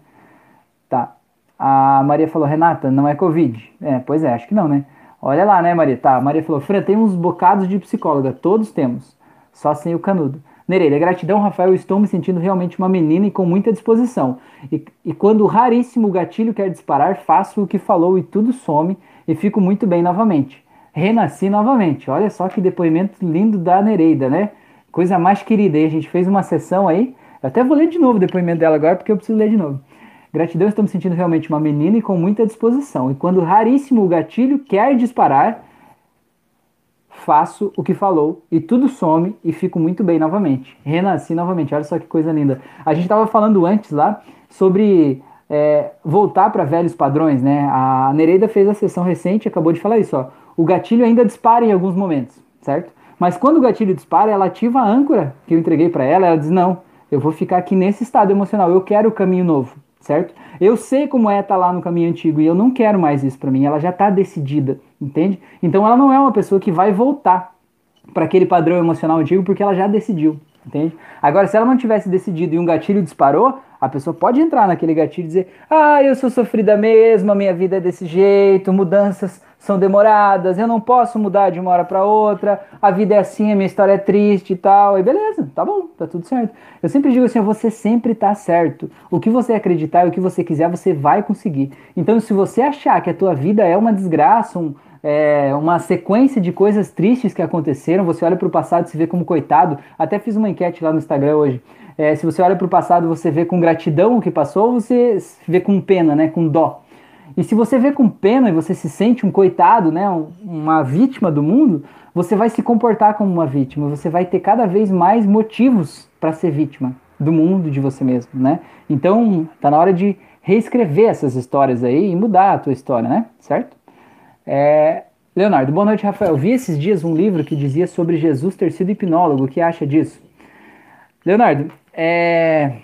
Tá. A Maria falou, Renata, não é Covid. É, pois é, acho que não, né? Olha lá, né, Maria? Tá, Maria falou, Fran, tem uns bocados de psicóloga, todos temos, só sem o canudo. Nereida, gratidão, Rafael, estou me sentindo realmente uma menina e com muita disposição. E, e quando o raríssimo gatilho quer disparar, faço o que falou e tudo some e fico muito bem novamente. Renasci novamente. Olha só que depoimento lindo da Nereida, né? Coisa mais querida. E a gente fez uma sessão aí. Eu até vou ler de novo o depoimento dela agora, porque eu preciso ler de novo. Gratidão, estou me sentindo realmente uma menina e com muita disposição. E quando raríssimo o gatilho quer disparar, faço o que falou e tudo some e fico muito bem novamente. Renasci novamente. Olha só que coisa linda. A gente estava falando antes lá sobre é, voltar para velhos padrões, né? A Nereida fez a sessão recente, acabou de falar isso. Ó. O gatilho ainda dispara em alguns momentos, certo? Mas quando o gatilho dispara, ela ativa a âncora que eu entreguei para ela. Ela diz: Não, eu vou ficar aqui nesse estado emocional. Eu quero o caminho novo certo? Eu sei como é estar tá lá no caminho antigo e eu não quero mais isso para mim. Ela já está decidida, entende? Então ela não é uma pessoa que vai voltar para aquele padrão emocional antigo porque ela já decidiu, entende? Agora, se ela não tivesse decidido e um gatilho disparou, a pessoa pode entrar naquele gatilho e dizer: Ah, eu sou sofrida mesmo, a minha vida é desse jeito, mudanças são demoradas, eu não posso mudar de uma hora para outra, a vida é assim, a minha história é triste e tal. E beleza, tá bom, tá tudo certo. Eu sempre digo assim: você sempre tá certo. O que você acreditar e o que você quiser, você vai conseguir. Então, se você achar que a tua vida é uma desgraça, um, é, uma sequência de coisas tristes que aconteceram, você olha para o passado e se vê como coitado. Até fiz uma enquete lá no Instagram hoje. É, se você olha para o passado, você vê com gratidão o que passou, você vê com pena, né? Com dó. E se você vê com pena e você se sente um coitado, né? uma vítima do mundo, você vai se comportar como uma vítima. Você vai ter cada vez mais motivos para ser vítima do mundo, de você mesmo, né? Então, tá na hora de reescrever essas histórias aí e mudar a tua história, né? Certo? É, Leonardo, boa noite, Rafael. Vi esses dias um livro que dizia sobre Jesus ter sido hipnólogo. O que acha disso? Leonardo, é...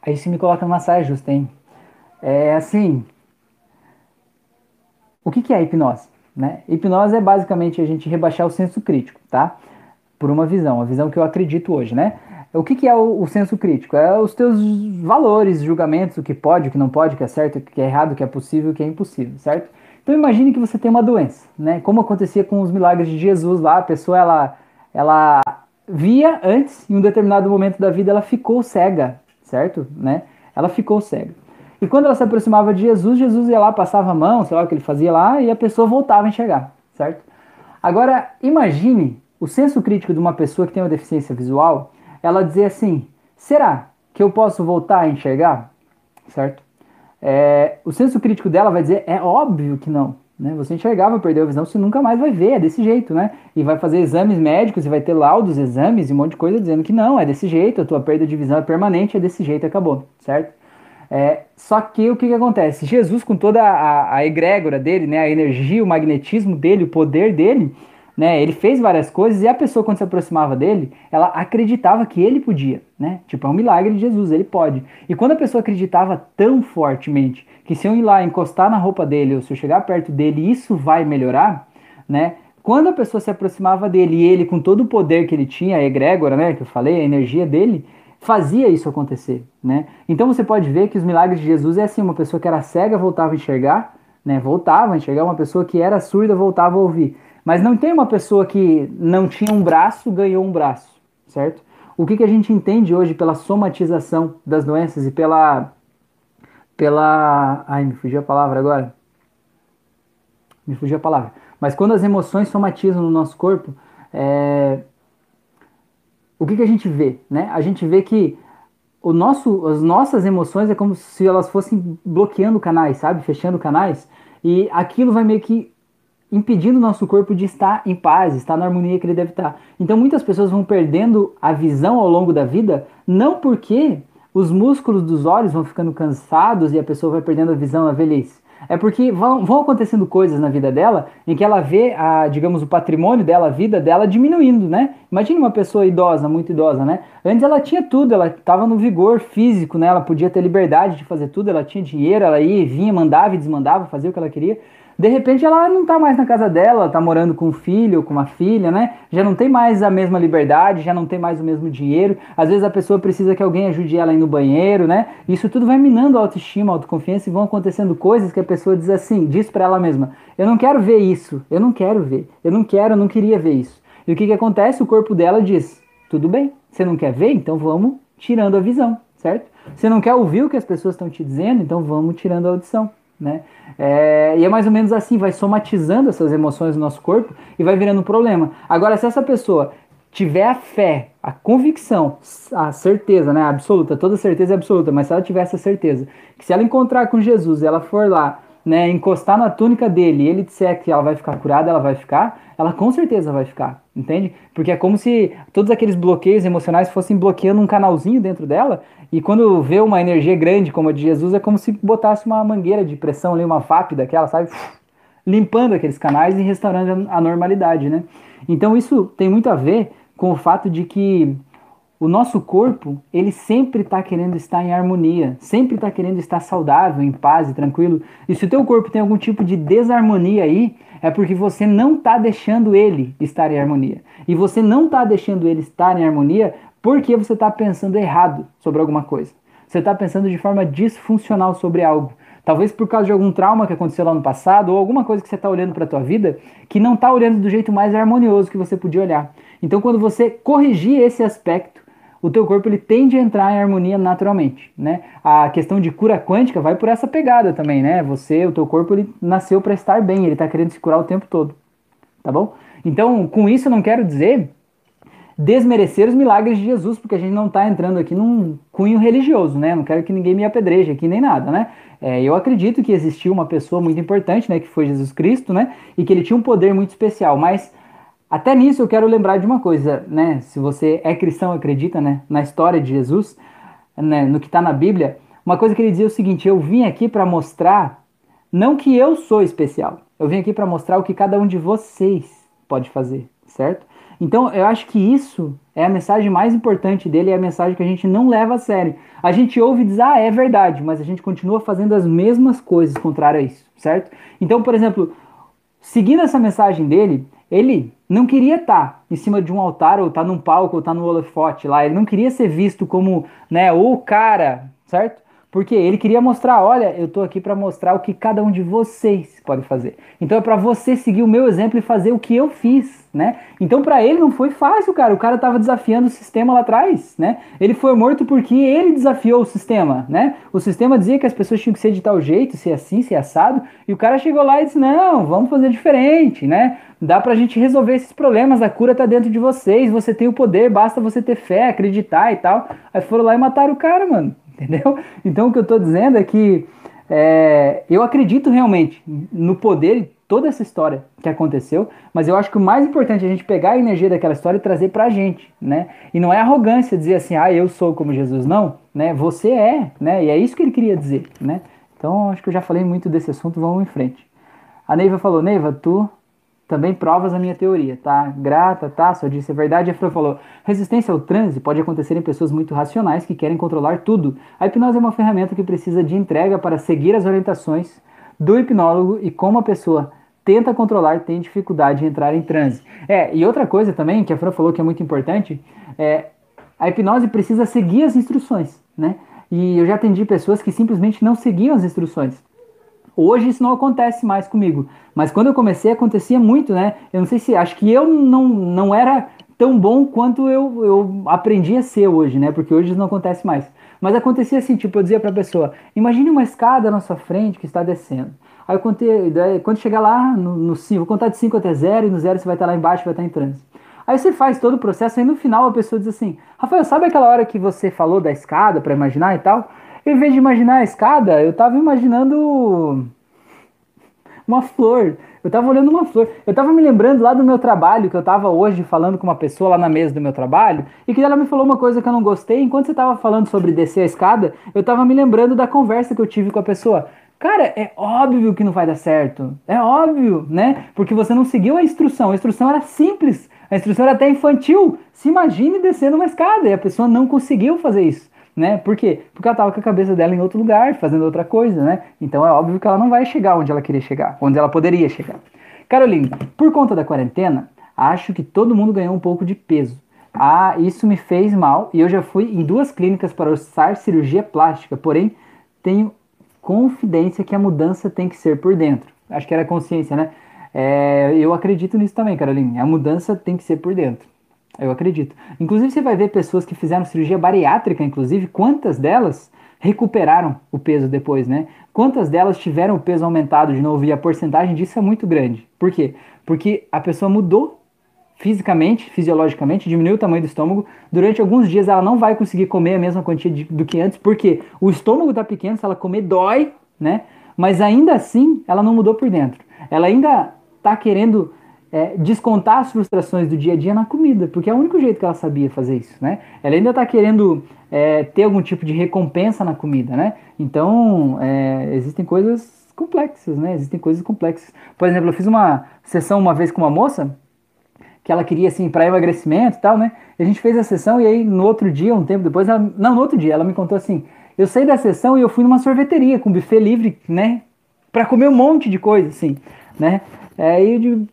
aí se me coloca numa saia justa, hein? É assim. O que, que é hipnose? Né? Hipnose é basicamente a gente rebaixar o senso crítico, tá? Por uma visão, a visão que eu acredito hoje, né? O que, que é o, o, senso crítico? É os teus valores, julgamentos, o que pode, o que não pode, o que é certo, o que é errado, o que é possível, o que é impossível, certo? Então imagine que você tem uma doença, né? Como acontecia com os milagres de Jesus lá, a pessoa ela, ela via antes, em um determinado momento da vida, ela ficou cega, certo? Né? Ela ficou cega. E quando ela se aproximava de Jesus, Jesus ia lá, passava a mão, sei lá o que ele fazia lá, e a pessoa voltava a enxergar, certo? Agora, imagine o senso crítico de uma pessoa que tem uma deficiência visual, ela dizer assim: será que eu posso voltar a enxergar? Certo? É, o senso crítico dela vai dizer, é óbvio que não. Né? Você enxergava, perdeu a visão, você nunca mais vai ver, é desse jeito, né? E vai fazer exames médicos e vai ter laudos, exames e um monte de coisa dizendo que não, é desse jeito, a tua perda de visão é permanente, é desse jeito, acabou, certo? É, só que o que, que acontece? Jesus, com toda a, a egrégora dele, né, a energia, o magnetismo dele, o poder dele, né? Ele fez várias coisas e a pessoa quando se aproximava dele, ela acreditava que ele podia, né? Tipo, é um milagre de Jesus, ele pode. E quando a pessoa acreditava tão fortemente que se eu ir lá encostar na roupa dele ou se eu chegar perto dele, isso vai melhorar, né? Quando a pessoa se aproximava dele e ele com todo o poder que ele tinha, a egrégora, né, que eu falei, a energia dele, fazia isso acontecer, né? Então você pode ver que os milagres de Jesus é assim, uma pessoa que era cega voltava a enxergar, né? Voltava a enxergar, uma pessoa que era surda voltava a ouvir. Mas não tem uma pessoa que não tinha um braço, ganhou um braço, certo? O que, que a gente entende hoje pela somatização das doenças e pela. pela. Ai, me fugiu a palavra agora. Me fugiu a palavra. Mas quando as emoções somatizam no nosso corpo, é... o que, que a gente vê? Né? A gente vê que o nosso, as nossas emoções é como se elas fossem bloqueando canais, sabe? Fechando canais. E aquilo vai meio que impedindo o nosso corpo de estar em paz, estar na harmonia que ele deve estar. Então muitas pessoas vão perdendo a visão ao longo da vida, não porque os músculos dos olhos vão ficando cansados e a pessoa vai perdendo a visão na velhice. É porque vão, vão acontecendo coisas na vida dela em que ela vê, a, digamos, o patrimônio dela, a vida dela diminuindo, né? Imagine uma pessoa idosa, muito idosa, né? Antes ela tinha tudo, ela estava no vigor físico, né? Ela podia ter liberdade de fazer tudo, ela tinha dinheiro, ela ia, vinha, mandava e desmandava, fazia o que ela queria. De repente ela não tá mais na casa dela, tá morando com um filho com uma filha, né? Já não tem mais a mesma liberdade, já não tem mais o mesmo dinheiro. Às vezes a pessoa precisa que alguém ajude ela a ir no banheiro, né? Isso tudo vai minando a autoestima, a autoconfiança e vão acontecendo coisas que a pessoa diz assim, diz para ela mesma: "Eu não quero ver isso, eu não quero ver, eu não quero, eu não queria ver isso". E o que que acontece? O corpo dela diz: "Tudo bem, você não quer ver, então vamos tirando a visão, certo? Você não quer ouvir o que as pessoas estão te dizendo, então vamos tirando a audição né? É, e é mais ou menos assim, vai somatizando essas emoções no nosso corpo e vai virando um problema. Agora, se essa pessoa tiver a fé, a convicção, a certeza, né, absoluta, toda certeza é absoluta, mas se ela tiver essa certeza, que se ela encontrar com Jesus, ela for lá, né, encostar na túnica dele e ele disser que ela vai ficar curada, ela vai ficar, ela com certeza vai ficar, entende? Porque é como se todos aqueles bloqueios emocionais fossem bloqueando um canalzinho dentro dela e quando vê uma energia grande como a de Jesus, é como se botasse uma mangueira de pressão ali, uma FAP daquela, sabe? Limpando aqueles canais e restaurando a normalidade, né? Então isso tem muito a ver com o fato de que o nosso corpo, ele sempre está querendo estar em harmonia, sempre está querendo estar saudável, em paz e tranquilo. E se o teu corpo tem algum tipo de desarmonia aí, é porque você não está deixando ele estar em harmonia. E você não está deixando ele estar em harmonia porque você está pensando errado sobre alguma coisa. Você está pensando de forma disfuncional sobre algo. Talvez por causa de algum trauma que aconteceu lá no passado ou alguma coisa que você está olhando para a tua vida que não está olhando do jeito mais harmonioso que você podia olhar. Então, quando você corrigir esse aspecto, o teu corpo ele tende a entrar em harmonia naturalmente, né? A questão de cura quântica vai por essa pegada também, né? Você, o teu corpo ele nasceu para estar bem, ele está querendo se curar o tempo todo, tá bom? Então, com isso eu não quero dizer desmerecer os milagres de Jesus, porque a gente não está entrando aqui num cunho religioso, né? Não quero que ninguém me apedreje aqui nem nada, né? É, eu acredito que existiu uma pessoa muito importante, né? Que foi Jesus Cristo, né? E que ele tinha um poder muito especial, mas até nisso eu quero lembrar de uma coisa, né? Se você é cristão, acredita, né? Na história de Jesus, né? no que está na Bíblia, uma coisa que ele dizia é o seguinte: eu vim aqui para mostrar, não que eu sou especial, eu vim aqui para mostrar o que cada um de vocês pode fazer, certo? Então, eu acho que isso é a mensagem mais importante dele, é a mensagem que a gente não leva a sério. A gente ouve e diz, ah, é verdade, mas a gente continua fazendo as mesmas coisas contrário a isso, certo? Então, por exemplo, seguindo essa mensagem dele, ele não queria estar em cima de um altar, ou estar num palco, ou estar no holofote lá. Ele não queria ser visto como, né, o cara, certo? Porque ele queria mostrar, olha, eu estou aqui para mostrar o que cada um de vocês pode fazer. Então é para você seguir o meu exemplo e fazer o que eu fiz, né? Então para ele não foi fácil, cara. O cara estava desafiando o sistema lá atrás, né? Ele foi morto porque ele desafiou o sistema, né? O sistema dizia que as pessoas tinham que ser de tal jeito, ser assim, ser assado, e o cara chegou lá e disse: "Não, vamos fazer diferente, né? Dá pra gente resolver esses problemas, a cura tá dentro de vocês, você tem o poder, basta você ter fé, acreditar e tal". Aí foram lá e mataram o cara, mano entendeu? Então o que eu estou dizendo é que é, eu acredito realmente no poder de toda essa história que aconteceu, mas eu acho que o mais importante é a gente pegar a energia daquela história e trazer pra gente, né? E não é arrogância dizer assim, ah, eu sou como Jesus, não, né? Você é, né? E é isso que ele queria dizer, né? Então acho que eu já falei muito desse assunto, vamos em frente. A Neiva falou, Neiva, tu também provas a minha teoria, tá? Grata, tá? Só disse a verdade. A Fran falou: resistência ao transe pode acontecer em pessoas muito racionais que querem controlar tudo. A hipnose é uma ferramenta que precisa de entrega para seguir as orientações do hipnólogo e como a pessoa tenta controlar tem dificuldade em entrar em transe. É, e outra coisa também que a Fran falou que é muito importante é a hipnose precisa seguir as instruções, né? E eu já atendi pessoas que simplesmente não seguiam as instruções. Hoje isso não acontece mais comigo, mas quando eu comecei acontecia muito, né? Eu não sei se acho que eu não, não era tão bom quanto eu, eu aprendi a ser hoje, né? Porque hoje isso não acontece mais. Mas acontecia assim, tipo, eu dizia para a pessoa: imagine uma escada na sua frente que está descendo. Aí eu contei, daí, quando chegar lá no, no 5, vou contar de 5 até 0 e no 0 você vai estar lá embaixo, vai estar em trânsito. Aí você faz todo o processo, aí no final a pessoa diz assim: Rafael, sabe aquela hora que você falou da escada para imaginar e tal? Em vez de imaginar a escada, eu tava imaginando uma flor. Eu tava olhando uma flor. Eu tava me lembrando lá do meu trabalho, que eu tava hoje falando com uma pessoa lá na mesa do meu trabalho, e que ela me falou uma coisa que eu não gostei. Enquanto você tava falando sobre descer a escada, eu tava me lembrando da conversa que eu tive com a pessoa. Cara, é óbvio que não vai dar certo. É óbvio, né? Porque você não seguiu a instrução. A instrução era simples. A instrução era até infantil. Se imagine descendo uma escada e a pessoa não conseguiu fazer isso né? Por quê? Porque ela estava com a cabeça dela em outro lugar, fazendo outra coisa, né? Então é óbvio que ela não vai chegar onde ela queria chegar, onde ela poderia chegar. Caroline, por conta da quarentena, acho que todo mundo ganhou um pouco de peso. Ah, isso me fez mal e eu já fui em duas clínicas para usar cirurgia plástica, porém tenho confidência que a mudança tem que ser por dentro. Acho que era consciência, né? É, eu acredito nisso também, Caroline. A mudança tem que ser por dentro. Eu acredito. Inclusive, você vai ver pessoas que fizeram cirurgia bariátrica, inclusive, quantas delas recuperaram o peso depois, né? Quantas delas tiveram o peso aumentado de novo? E a porcentagem disso é muito grande. Por quê? Porque a pessoa mudou fisicamente, fisiologicamente, diminuiu o tamanho do estômago. Durante alguns dias ela não vai conseguir comer a mesma quantia de, do que antes, porque o estômago está pequeno, se ela comer dói, né? Mas ainda assim, ela não mudou por dentro. Ela ainda está querendo é, descontar as frustrações do dia a dia na comida, porque é o único jeito que ela sabia fazer isso, né? Ela ainda está querendo é, ter algum tipo de recompensa na comida, né? Então, é, existem coisas complexas, né? Existem coisas complexas. Por exemplo, eu fiz uma sessão uma vez com uma moça que ela queria, assim, para emagrecimento e tal, né? A gente fez a sessão e aí no outro dia, um tempo depois, ela, não, no outro dia, ela me contou assim, eu saí da sessão e eu fui numa sorveteria com buffet livre, né? Para comer um monte de coisa, assim, né? Aí eu digo,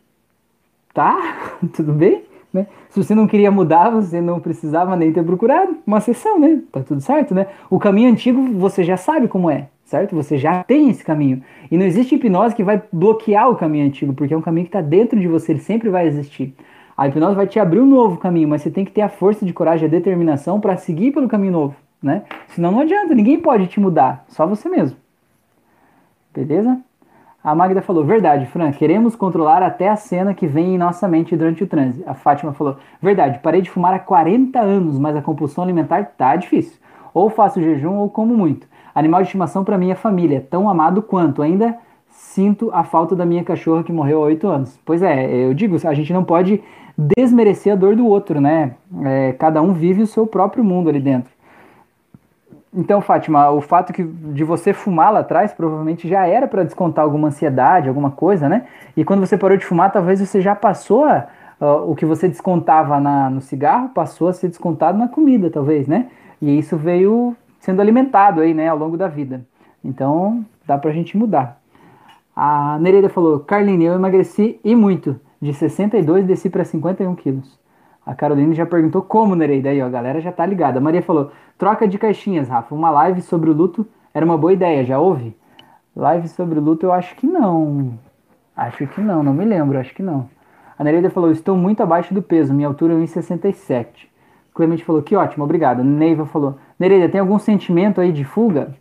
tá, tudo bem, né? Se você não queria mudar, você não precisava nem ter procurado uma sessão, né? Tá tudo certo, né? O caminho antigo você já sabe como é, certo? Você já tem esse caminho. E não existe hipnose que vai bloquear o caminho antigo, porque é um caminho que está dentro de você, ele sempre vai existir. A hipnose vai te abrir um novo caminho, mas você tem que ter a força de coragem e a determinação para seguir pelo caminho novo, né? Senão não adianta, ninguém pode te mudar, só você mesmo. Beleza? A Magda falou, verdade, Fran, queremos controlar até a cena que vem em nossa mente durante o transe. A Fátima falou, verdade, parei de fumar há 40 anos, mas a compulsão alimentar tá difícil. Ou faço jejum ou como muito. Animal de estimação para minha família, tão amado quanto. Ainda sinto a falta da minha cachorra que morreu há 8 anos. Pois é, eu digo, a gente não pode desmerecer a dor do outro, né? É, cada um vive o seu próprio mundo ali dentro. Então, Fátima, o fato que, de você fumar lá atrás provavelmente já era para descontar alguma ansiedade, alguma coisa, né? E quando você parou de fumar, talvez você já passou a, uh, o que você descontava na, no cigarro, passou a ser descontado na comida, talvez, né? E isso veio sendo alimentado aí, né, ao longo da vida. Então, dá pra gente mudar. A Nereida falou: Carline, eu emagreci e muito. De 62 desci para 51 quilos. A Caroline já perguntou como, Nereida. Aí, ó, a galera já tá ligada. A Maria falou: troca de caixinhas, Rafa. Uma live sobre o luto era uma boa ideia, já houve? Live sobre o luto eu acho que não. Acho que não, não me lembro, acho que não. A Nereida falou: estou muito abaixo do peso, minha altura é 1,67. Clemente falou: que ótimo, obrigado. Neiva falou: Nereida, tem algum sentimento aí de fuga?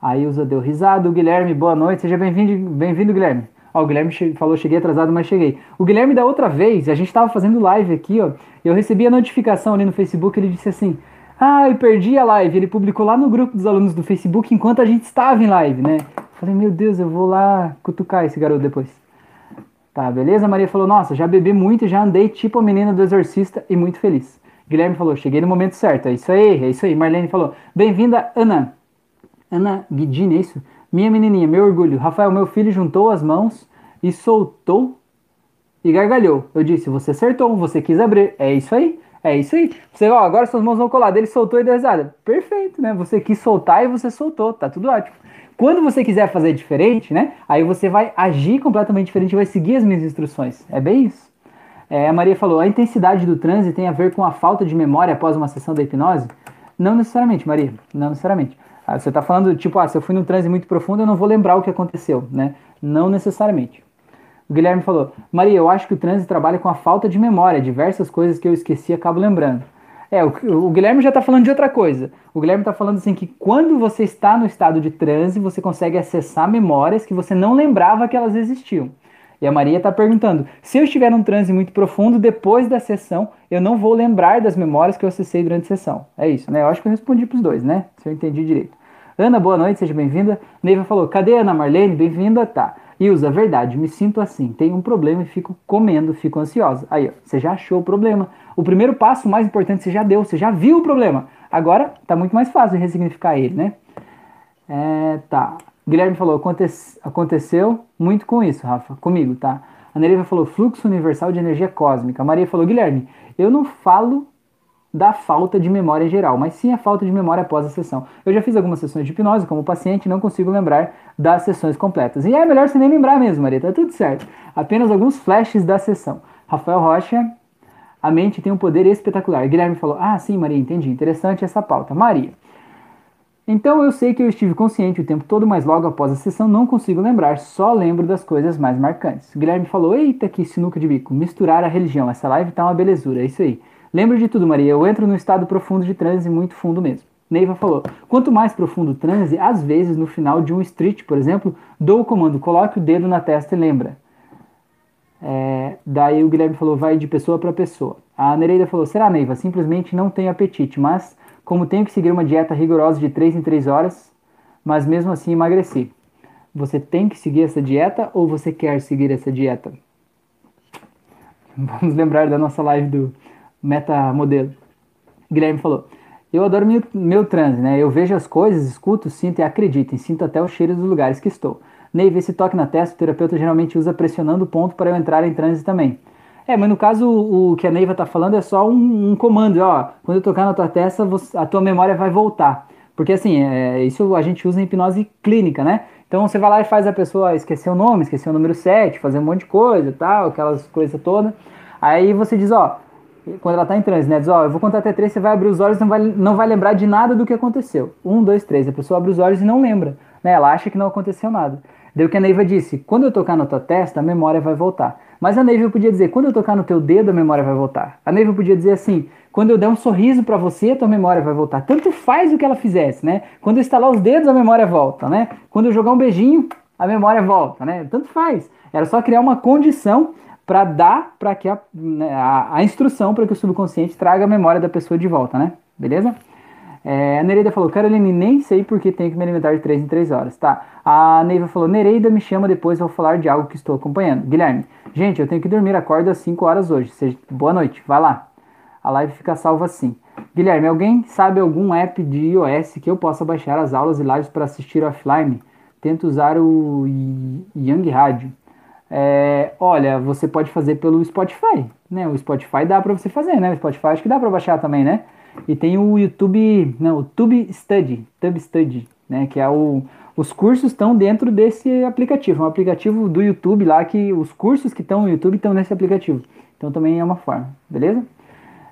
A Ilza deu risada. O Guilherme, boa noite, seja bem-vindo, bem-vindo, Guilherme. Ó, o Guilherme falou, cheguei atrasado, mas cheguei. O Guilherme da outra vez, a gente tava fazendo live aqui, ó. Eu recebi a notificação ali no Facebook, ele disse assim: Ah, eu perdi a live. Ele publicou lá no grupo dos alunos do Facebook enquanto a gente estava em live, né? Falei, meu Deus, eu vou lá cutucar esse garoto depois. Tá, beleza? Maria falou: Nossa, já bebi muito, já andei tipo a menina do exorcista e muito feliz. Guilherme falou: Cheguei no momento certo. É isso aí, é isso aí. Marlene falou: Bem-vinda, Ana. Ana Guidini, é isso? Minha menininha, meu orgulho. Rafael, meu filho juntou as mãos e soltou e gargalhou. Eu disse, você acertou, você quis abrir. É isso aí, é isso aí. Você, ó, agora suas mãos vão colar. Ele soltou e deu risada. Perfeito, né? Você quis soltar e você soltou, tá tudo ótimo. Quando você quiser fazer diferente, né? Aí você vai agir completamente diferente, vai seguir as minhas instruções. É bem isso. É, a Maria falou, a intensidade do transe tem a ver com a falta de memória após uma sessão da hipnose? Não necessariamente, Maria, não necessariamente. Ah, você está falando, tipo, ah, se eu fui num transe muito profundo, eu não vou lembrar o que aconteceu, né? Não necessariamente. O Guilherme falou, Maria, eu acho que o transe trabalha com a falta de memória, diversas coisas que eu esqueci acabo lembrando. É, o, o Guilherme já está falando de outra coisa. O Guilherme está falando assim que quando você está no estado de transe, você consegue acessar memórias que você não lembrava que elas existiam. E a Maria está perguntando: se eu estiver num transe muito profundo, depois da sessão, eu não vou lembrar das memórias que eu acessei durante a sessão. É isso, né? Eu acho que eu respondi para os dois, né? Se eu entendi direito. Ana, boa noite, seja bem-vinda. Neiva falou, cadê Ana Marlene? Bem-vinda, tá. Ilza, verdade, me sinto assim, tenho um problema e fico comendo, fico ansiosa. Aí, ó, você já achou o problema. O primeiro passo mais importante você já deu, você já viu o problema. Agora tá muito mais fácil ressignificar ele, né? É, tá. Guilherme falou, Aconte aconteceu muito com isso, Rafa, comigo, tá? A Nereva falou, fluxo universal de energia cósmica. A Maria falou, Guilherme, eu não falo da falta de memória em geral, mas sim a falta de memória após a sessão. Eu já fiz algumas sessões de hipnose como paciente não consigo lembrar das sessões completas. E é melhor você nem lembrar mesmo, Maria, tá tudo certo. Apenas alguns flashes da sessão. Rafael Rocha, a mente tem um poder espetacular. Guilherme falou: Ah, sim, Maria, entendi. Interessante essa pauta. Maria. Então eu sei que eu estive consciente o tempo todo, mas logo após a sessão não consigo lembrar, só lembro das coisas mais marcantes. Guilherme falou: Eita, que sinuca de bico, misturar a religião. Essa live tá uma belezura, é isso aí. Lembro de tudo, Maria. Eu entro no estado profundo de transe, muito fundo mesmo. Neiva falou: quanto mais profundo o transe, às vezes no final de um street, por exemplo, dou o comando, coloque o dedo na testa e lembra. É, daí o Guilherme falou: vai de pessoa para pessoa. A Nereida falou: será, Neiva? Simplesmente não tenho apetite, mas como tenho que seguir uma dieta rigorosa de 3 em 3 horas, mas mesmo assim emagreci. Você tem que seguir essa dieta ou você quer seguir essa dieta? Vamos lembrar da nossa live do meta modelo. Guilherme falou: Eu adoro meu, meu transe, né? Eu vejo as coisas, escuto, sinto e acredito, e sinto até os cheiros dos lugares que estou. Neiva, esse toque na testa, o terapeuta geralmente usa pressionando o ponto para eu entrar em transe também. É, mas no caso, o, o que a Neiva está falando é só um, um, comando, ó. Quando eu tocar na tua testa, você, a tua memória vai voltar. Porque assim, é, isso a gente usa em hipnose clínica, né? Então você vai lá e faz a pessoa esquecer o nome, esquecer o número 7, fazer um monte de coisa tal, aquelas coisas todas. Aí você diz, ó, quando ela está em transe, né? Diz, ó, eu vou contar até três, você vai abrir os olhos não vai, não vai lembrar de nada do que aconteceu. Um, dois, três. A pessoa abre os olhos e não lembra. Né? Ela acha que não aconteceu nada. Daí o que a Neiva disse, quando eu tocar na tua testa, a memória vai voltar. Mas a Neiva podia dizer, quando eu tocar no teu dedo, a memória vai voltar. A Neiva podia dizer assim, quando eu der um sorriso para você, a tua memória vai voltar. Tanto faz o que ela fizesse, né? Quando eu estalar os dedos, a memória volta, né? Quando eu jogar um beijinho, a memória volta, né? Tanto faz. Era só criar uma condição para dar para que a, né, a, a, instrução para que o subconsciente traga a memória da pessoa de volta, né? Beleza? É, a Nereida falou, Caroline, nem sei porque tenho que me alimentar de 3 em 3 horas. Tá. A Neiva falou, Nereida me chama depois, vou falar de algo que estou acompanhando. Guilherme, gente, eu tenho que dormir, acordo às 5 horas hoje. Seja, boa noite, vai lá. A live fica salva assim. Guilherme, alguém sabe algum app de iOS que eu possa baixar as aulas e lives para assistir offline? Tento usar o Young Radio. É, olha, você pode fazer pelo Spotify, né? O Spotify dá para você fazer, né? O Spotify acho que dá para baixar também, né? E tem o YouTube, não, o Tube Study, Tube Study, né? Que é o, os cursos estão dentro desse aplicativo, é um aplicativo do YouTube lá que os cursos que estão no YouTube estão nesse aplicativo. Então também é uma forma, beleza?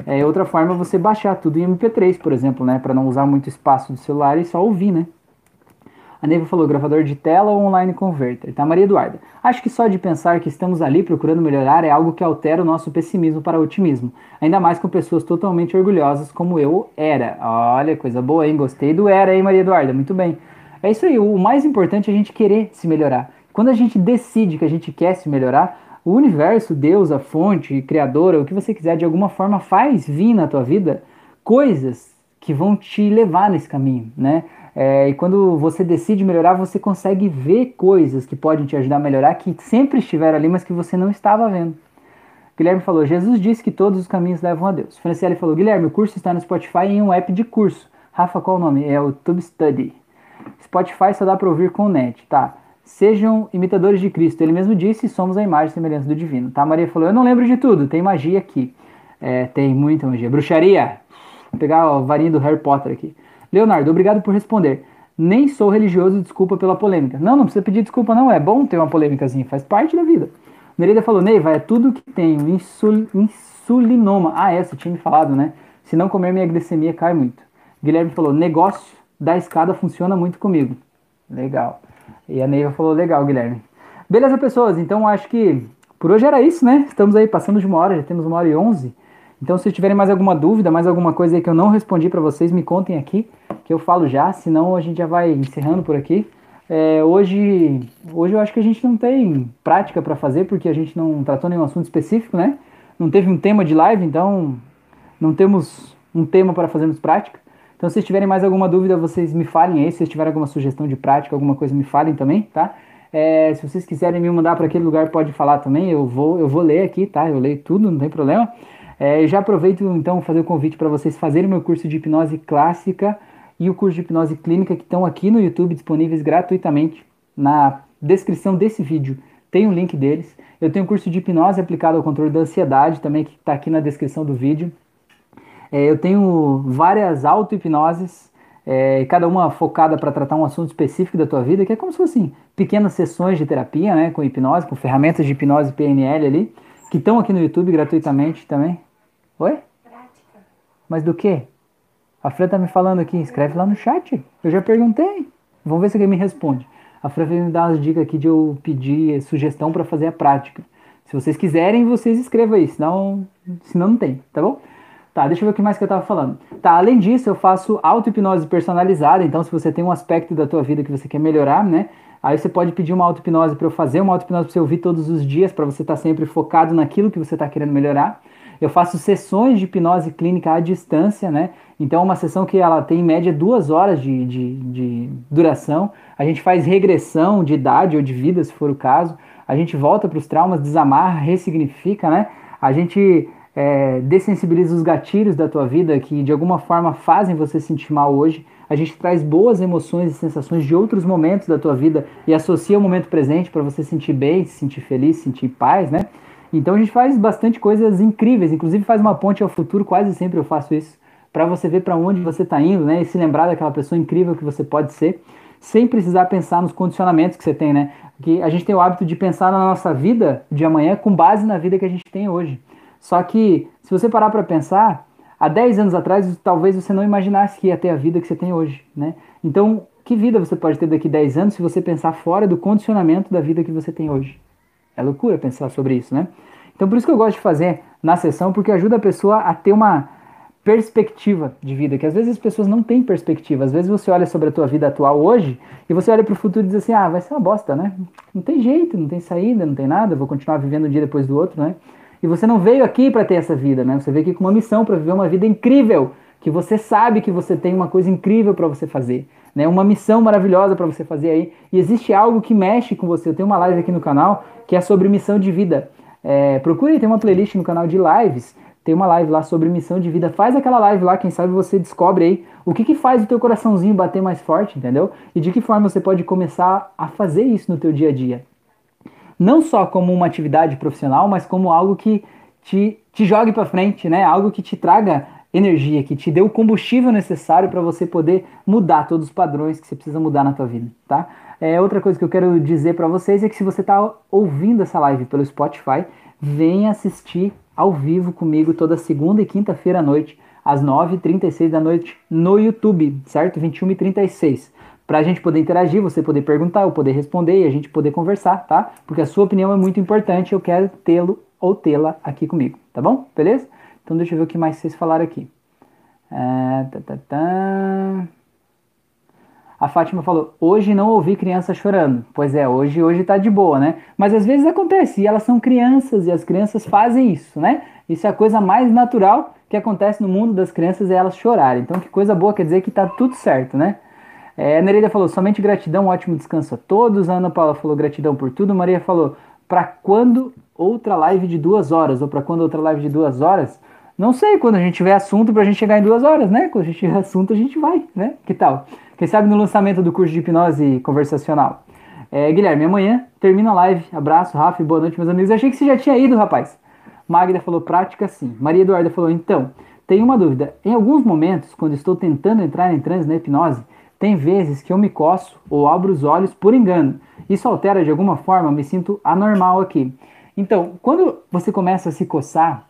É outra forma é você baixar tudo em MP3, por exemplo, né? Para não usar muito espaço do celular e só ouvir, né? A Neiva falou gravador de tela ou online converter. Tá, Maria Eduarda. Acho que só de pensar que estamos ali procurando melhorar é algo que altera o nosso pessimismo para otimismo. Ainda mais com pessoas totalmente orgulhosas como eu era. Olha, coisa boa, hein? Gostei do era, hein, Maria Eduarda? Muito bem. É isso aí. O mais importante é a gente querer se melhorar. Quando a gente decide que a gente quer se melhorar, o universo, Deus, a fonte, criadora, o que você quiser, de alguma forma faz vir na tua vida coisas que vão te levar nesse caminho, né? É, e quando você decide melhorar, você consegue ver coisas que podem te ajudar a melhorar, que sempre estiveram ali, mas que você não estava vendo. Guilherme falou: Jesus disse que todos os caminhos levam a Deus. Franciele falou: Guilherme, o curso está no Spotify em um app de curso. Rafa, qual o nome? É o Tube Study. Spotify só dá para ouvir com o net, tá? Sejam imitadores de Cristo. Ele mesmo disse: somos a imagem e semelhança do divino. Tá? Maria falou: Eu não lembro de tudo, tem magia aqui. É, tem muita magia. Bruxaria. Vou pegar a varinha do Harry Potter aqui. Leonardo, obrigado por responder. Nem sou religioso, desculpa pela polêmica. Não, não precisa pedir desculpa, não. É bom ter uma polêmicazinha, faz parte da vida. Nereida falou, Neiva, é tudo que tenho. Insul, insulinoma. Ah, é, tinha me falado, né? Se não comer, minha glicemia cai muito. Guilherme falou, negócio da escada funciona muito comigo. Legal. E a Neiva falou, legal, Guilherme. Beleza, pessoas. Então acho que por hoje era isso, né? Estamos aí passando de uma hora, já temos uma hora e onze. Então, se tiverem mais alguma dúvida, mais alguma coisa aí que eu não respondi para vocês, me contem aqui, que eu falo já, senão a gente já vai encerrando por aqui. É, hoje, hoje eu acho que a gente não tem prática para fazer, porque a gente não tratou nenhum assunto específico, né? Não teve um tema de live, então não temos um tema para fazermos prática. Então, se vocês tiverem mais alguma dúvida, vocês me falem aí. Se vocês tiverem alguma sugestão de prática, alguma coisa, me falem também, tá? É, se vocês quiserem me mandar para aquele lugar, pode falar também. Eu vou, eu vou ler aqui, tá? Eu leio tudo, não tem problema. É, já aproveito então fazer o convite para vocês fazerem o meu curso de hipnose clássica e o curso de hipnose clínica que estão aqui no YouTube disponíveis gratuitamente na descrição desse vídeo. Tem o um link deles. Eu tenho um curso de hipnose aplicado ao controle da ansiedade também que está aqui na descrição do vídeo. É, eu tenho várias auto-hipnoses, é, cada uma focada para tratar um assunto específico da tua vida, que é como se fossem pequenas sessões de terapia, né, com hipnose, com ferramentas de hipnose PNL ali, que estão aqui no YouTube gratuitamente também. Oi? Prática. Mas do que? A Fran tá me falando aqui, escreve lá no chat. Eu já perguntei. Vamos ver se alguém me responde. A Fran veio me dar umas dicas aqui de eu pedir sugestão para fazer a prática. Se vocês quiserem, vocês escrevam aí, senão, senão não tem, tá bom? Tá, deixa eu ver o que mais que eu tava falando. Tá, além disso, eu faço auto-hipnose personalizada, então se você tem um aspecto da tua vida que você quer melhorar, né? Aí você pode pedir uma auto-hipnose para eu fazer, uma auto-hipnose para você ouvir todos os dias, para você estar tá sempre focado naquilo que você está querendo melhorar. Eu faço sessões de hipnose clínica à distância, né? Então, uma sessão que ela tem em média duas horas de, de, de duração. A gente faz regressão de idade ou de vida, se for o caso. A gente volta para os traumas, desamarra, ressignifica, né? A gente é, dessensibiliza os gatilhos da tua vida que de alguma forma fazem você se sentir mal hoje. A gente traz boas emoções e sensações de outros momentos da tua vida e associa o momento presente para você sentir bem, se sentir feliz, sentir paz, né? Então a gente faz bastante coisas incríveis, inclusive faz uma ponte ao futuro, quase sempre eu faço isso, para você ver para onde você está indo, né? E se lembrar daquela pessoa incrível que você pode ser, sem precisar pensar nos condicionamentos que você tem, né? Que a gente tem o hábito de pensar na nossa vida de amanhã com base na vida que a gente tem hoje. Só que se você parar para pensar, há 10 anos atrás talvez você não imaginasse que ia ter a vida que você tem hoje, né? Então, que vida você pode ter daqui 10 anos se você pensar fora do condicionamento da vida que você tem hoje? É loucura pensar sobre isso, né? Então por isso que eu gosto de fazer na sessão, porque ajuda a pessoa a ter uma perspectiva de vida, que às vezes as pessoas não têm perspectiva. Às vezes você olha sobre a tua vida atual hoje e você olha para o futuro e diz assim: "Ah, vai ser uma bosta, né? Não tem jeito, não tem saída, não tem nada, vou continuar vivendo um dia depois do outro, né?" E você não veio aqui para ter essa vida, né? Você veio aqui com uma missão para viver uma vida incrível, que você sabe que você tem uma coisa incrível para você fazer, né? Uma missão maravilhosa para você fazer aí. E existe algo que mexe com você. Eu tenho uma live aqui no canal que é sobre missão de vida. É, procure, tem uma playlist no canal de lives tem uma live lá sobre missão de vida. Faz aquela live lá, quem sabe você descobre aí o que, que faz o teu coraçãozinho bater mais forte, entendeu? E de que forma você pode começar a fazer isso no teu dia a dia. Não só como uma atividade profissional, mas como algo que te, te jogue para frente, né? Algo que te traga energia, que te dê o combustível necessário para você poder mudar todos os padrões que você precisa mudar na tua vida, tá? É, outra coisa que eu quero dizer para vocês é que se você está ouvindo essa live pelo Spotify, venha assistir ao vivo comigo toda segunda e quinta-feira à noite, às 9h36 da noite, no YouTube, certo? 21h36. Para a gente poder interagir, você poder perguntar, eu poder responder e a gente poder conversar, tá? Porque a sua opinião é muito importante, eu quero tê-lo ou tê-la aqui comigo, tá bom? Beleza? Então deixa eu ver o que mais vocês falaram aqui. É, tá, tá, tá. A Fátima falou: hoje não ouvi criança chorando. Pois é, hoje hoje tá de boa, né? Mas às vezes acontece, e elas são crianças e as crianças fazem isso, né? Isso é a coisa mais natural que acontece no mundo das crianças é elas chorarem. Então, que coisa boa, quer dizer que tá tudo certo, né? É, a Nereida falou: somente gratidão, ótimo descanso a todos. A Ana Paula falou: gratidão por tudo. Maria falou: para quando outra live de duas horas? Ou para quando outra live de duas horas? Não sei, quando a gente tiver assunto pra gente chegar em duas horas, né? Quando a gente tiver assunto, a gente vai, né? Que tal? Quem sabe no lançamento do curso de hipnose conversacional. É, Guilherme, amanhã termina a live. Abraço, Rafa, boa noite, meus amigos. achei que você já tinha ido, rapaz. Magda falou prática sim. Maria Eduarda falou, então, tenho uma dúvida. Em alguns momentos, quando estou tentando entrar em transe na hipnose, tem vezes que eu me coço ou abro os olhos por engano. Isso altera de alguma forma, me sinto anormal aqui. Então, quando você começa a se coçar,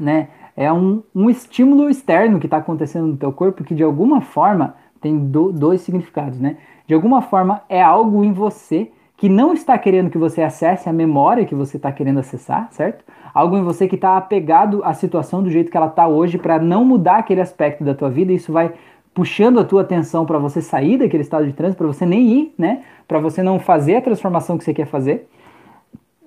né, é um, um estímulo externo que está acontecendo no teu corpo que de alguma forma tem do, dois significados, né? De alguma forma é algo em você que não está querendo que você acesse a memória que você está querendo acessar, certo? Algo em você que está apegado à situação do jeito que ela está hoje para não mudar aquele aspecto da tua vida. Isso vai puxando a tua atenção para você sair daquele estado de trânsito, para você nem ir, né? Para você não fazer a transformação que você quer fazer.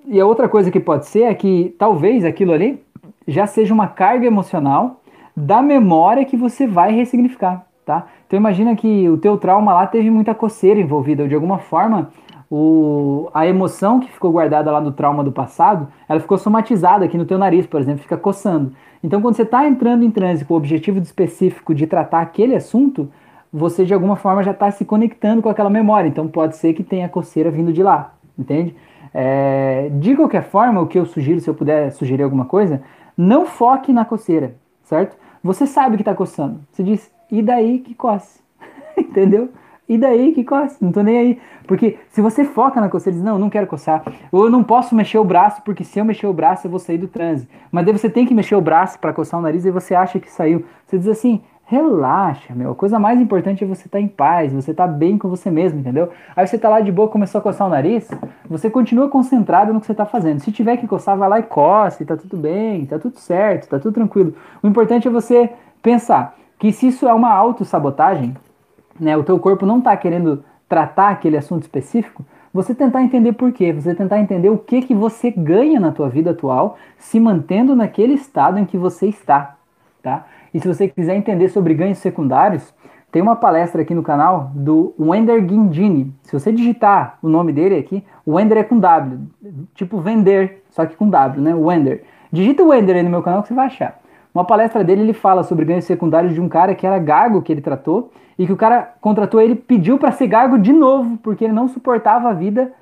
E a outra coisa que pode ser é que talvez aquilo ali já seja uma carga emocional da memória que você vai ressignificar tá? Então imagina que o teu trauma lá teve muita coceira envolvida, ou de alguma forma o, a emoção que ficou guardada lá no trauma do passado, ela ficou somatizada aqui no teu nariz, por exemplo, fica coçando. Então quando você está entrando em transe com o objetivo específico de tratar aquele assunto, você de alguma forma já está se conectando com aquela memória, então pode ser que tenha coceira vindo de lá, entende? É, de qualquer forma, o que eu sugiro, se eu puder sugerir alguma coisa, não foque na coceira, certo? Você sabe que está coçando. Você diz, e daí que coce. Entendeu? E daí que coce, não tô nem aí. Porque se você foca na coceira diz, não, não quero coçar, ou eu não posso mexer o braço, porque se eu mexer o braço eu vou sair do transe. Mas daí você tem que mexer o braço para coçar o nariz e você acha que saiu. Você diz assim, relaxa, meu. A coisa mais importante é você estar tá em paz, você estar tá bem com você mesmo, entendeu? Aí você tá lá de boa, começou a coçar o nariz, você continua concentrado no que você tá fazendo. Se tiver que coçar, vai lá e coce, tá tudo bem, tá tudo certo, tá tudo tranquilo. O importante é você pensar, que se isso é uma autossabotagem, né, o teu corpo não está querendo tratar aquele assunto específico, você tentar entender por quê, você tentar entender o que, que você ganha na tua vida atual se mantendo naquele estado em que você está, tá? E se você quiser entender sobre ganhos secundários, tem uma palestra aqui no canal do Wender Guindini. Se você digitar o nome dele aqui, o Wender é com W, tipo vender, só que com W, né? Wender. Digita o Wender aí no meu canal que você vai achar. Uma palestra dele, ele fala sobre ganhos secundários de um cara que era gago que ele tratou e que o cara contratou ele pediu para ser gago de novo porque ele não suportava a vida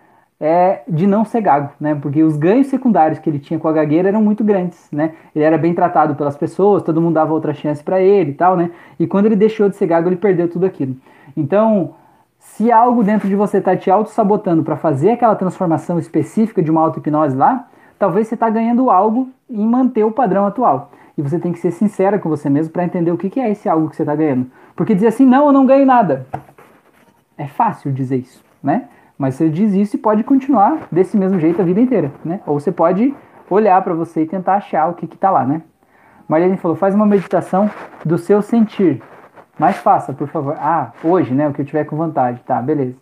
é, de não ser gago, né? Porque os ganhos secundários que ele tinha com a gagueira eram muito grandes, né? Ele era bem tratado pelas pessoas, todo mundo dava outra chance para ele e tal, né? E quando ele deixou de ser gago, ele perdeu tudo aquilo. Então, se algo dentro de você está te auto-sabotando para fazer aquela transformação específica de uma auto-hipnose lá, talvez você está ganhando algo em manter o padrão atual e você tem que ser sincera com você mesmo para entender o que, é esse algo que você está ganhando. Porque dizer assim, não, eu não ganho nada. É fácil dizer isso, né? Mas você diz isso e pode continuar desse mesmo jeito a vida inteira, né? Ou você pode olhar para você e tentar achar o que está lá, né? Marlene falou, faz uma meditação do seu sentir. Mas faça, por favor. Ah, hoje, né? O que eu tiver com vontade. Tá, beleza.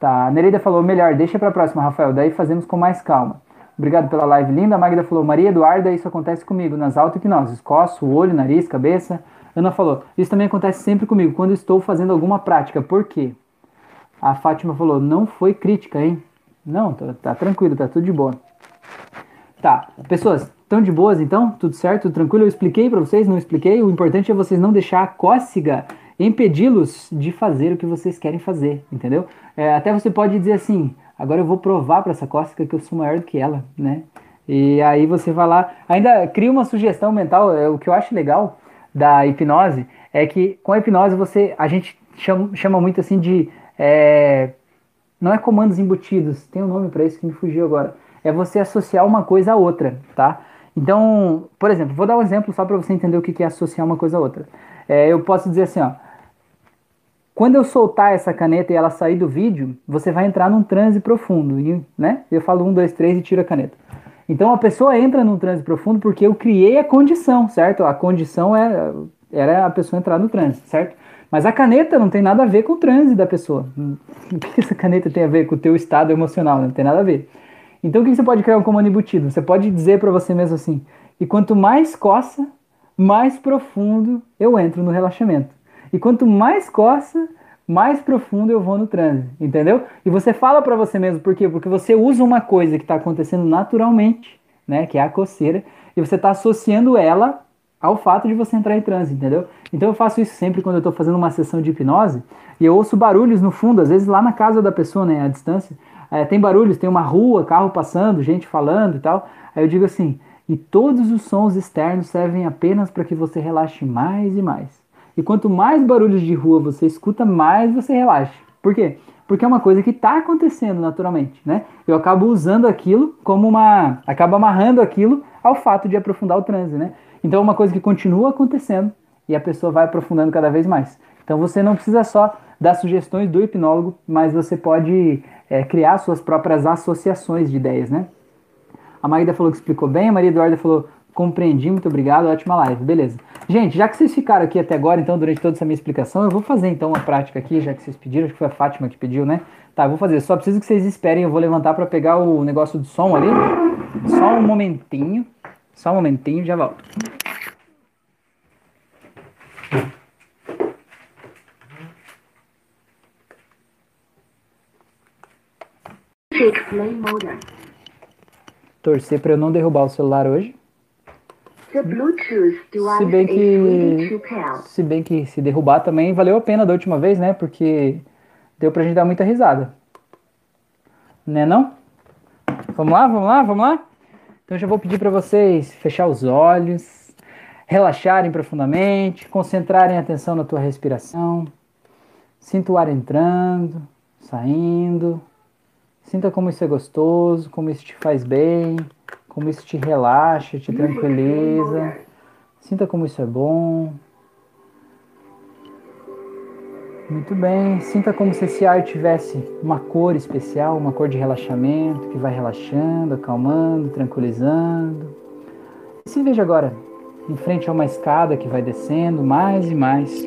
Tá, a Nereida falou, melhor, deixa pra próxima, Rafael. Daí fazemos com mais calma. Obrigado pela live linda. A Magda falou, Maria Eduarda, isso acontece comigo nas auto-hipnoses. Coço, olho, nariz, cabeça. Ana falou, isso também acontece sempre comigo, quando estou fazendo alguma prática. Por quê? A Fátima falou, não foi crítica, hein? Não, tá, tá tranquilo, tá tudo de boa. Tá, pessoas, estão de boas então? Tudo certo? Tudo tranquilo? Eu expliquei para vocês? Não expliquei? O importante é vocês não deixar a cócega impedi-los de fazer o que vocês querem fazer, entendeu? É, até você pode dizer assim, agora eu vou provar para essa cócega que eu sou maior do que ela, né? E aí você vai lá, ainda cria uma sugestão mental, é, o que eu acho legal da hipnose é que com a hipnose você, a gente chama, chama muito assim de, é, não é comandos embutidos, tem um nome para isso que me fugiu agora, é você associar uma coisa a outra, tá? Então, por exemplo, vou dar um exemplo só para você entender o que é associar uma coisa a outra. É, eu posso dizer assim, ó, quando eu soltar essa caneta e ela sair do vídeo, você vai entrar num transe profundo, né? Eu falo um, dois, três e tiro a caneta. Então a pessoa entra num transe profundo porque eu criei a condição, certo? A condição é, era a pessoa entrar no transe, certo? Mas a caneta não tem nada a ver com o transe da pessoa. O que essa caneta tem a ver com o teu estado emocional? Não tem nada a ver. Então o que você pode criar um comando embutido? Você pode dizer para você mesmo assim: e quanto mais coça, mais profundo eu entro no relaxamento. E quanto mais coça, mais profundo eu vou no transe, entendeu? E você fala para você mesmo, por quê? Porque você usa uma coisa que está acontecendo naturalmente, né, que é a coceira, e você está associando ela ao fato de você entrar em transe, entendeu? Então eu faço isso sempre quando eu estou fazendo uma sessão de hipnose e eu ouço barulhos no fundo, às vezes lá na casa da pessoa, né, à distância, é, tem barulhos, tem uma rua, carro passando, gente falando e tal. Aí eu digo assim: e todos os sons externos servem apenas para que você relaxe mais e mais. E quanto mais barulhos de rua você escuta, mais você relaxa. Por quê? Porque é uma coisa que está acontecendo naturalmente, né? Eu acabo usando aquilo como uma. acabo amarrando aquilo ao fato de aprofundar o transe, né? Então é uma coisa que continua acontecendo e a pessoa vai aprofundando cada vez mais. Então você não precisa só dar sugestões do hipnólogo, mas você pode é, criar suas próprias associações de ideias, né? A Maída falou que explicou bem, a Maria Eduarda falou compreendi, muito obrigado, ótima live, beleza. Gente, já que vocês ficaram aqui até agora, então, durante toda essa minha explicação, eu vou fazer então uma prática aqui, já que vocês pediram, acho que foi a Fátima que pediu, né? Tá, eu vou fazer, só preciso que vocês esperem, eu vou levantar para pegar o negócio do som ali. Só um momentinho, só um momentinho, já volto. Torcer para eu não derrubar o celular hoje. Se bem que se bem que se derrubar também valeu a pena da última vez, né? Porque deu pra gente dar muita risada. Né não? Vamos lá, vamos lá, vamos lá? Então já vou pedir para vocês fechar os olhos, relaxarem profundamente, concentrarem a atenção na tua respiração. Sinta o ar entrando, saindo. Sinta como isso é gostoso, como isso te faz bem, como isso te relaxa, te tranquiliza. Sinta como isso é bom. Muito bem. Sinta como se esse ar tivesse uma cor especial, uma cor de relaxamento que vai relaxando, acalmando, tranquilizando. E se veja agora em frente a uma escada que vai descendo mais e mais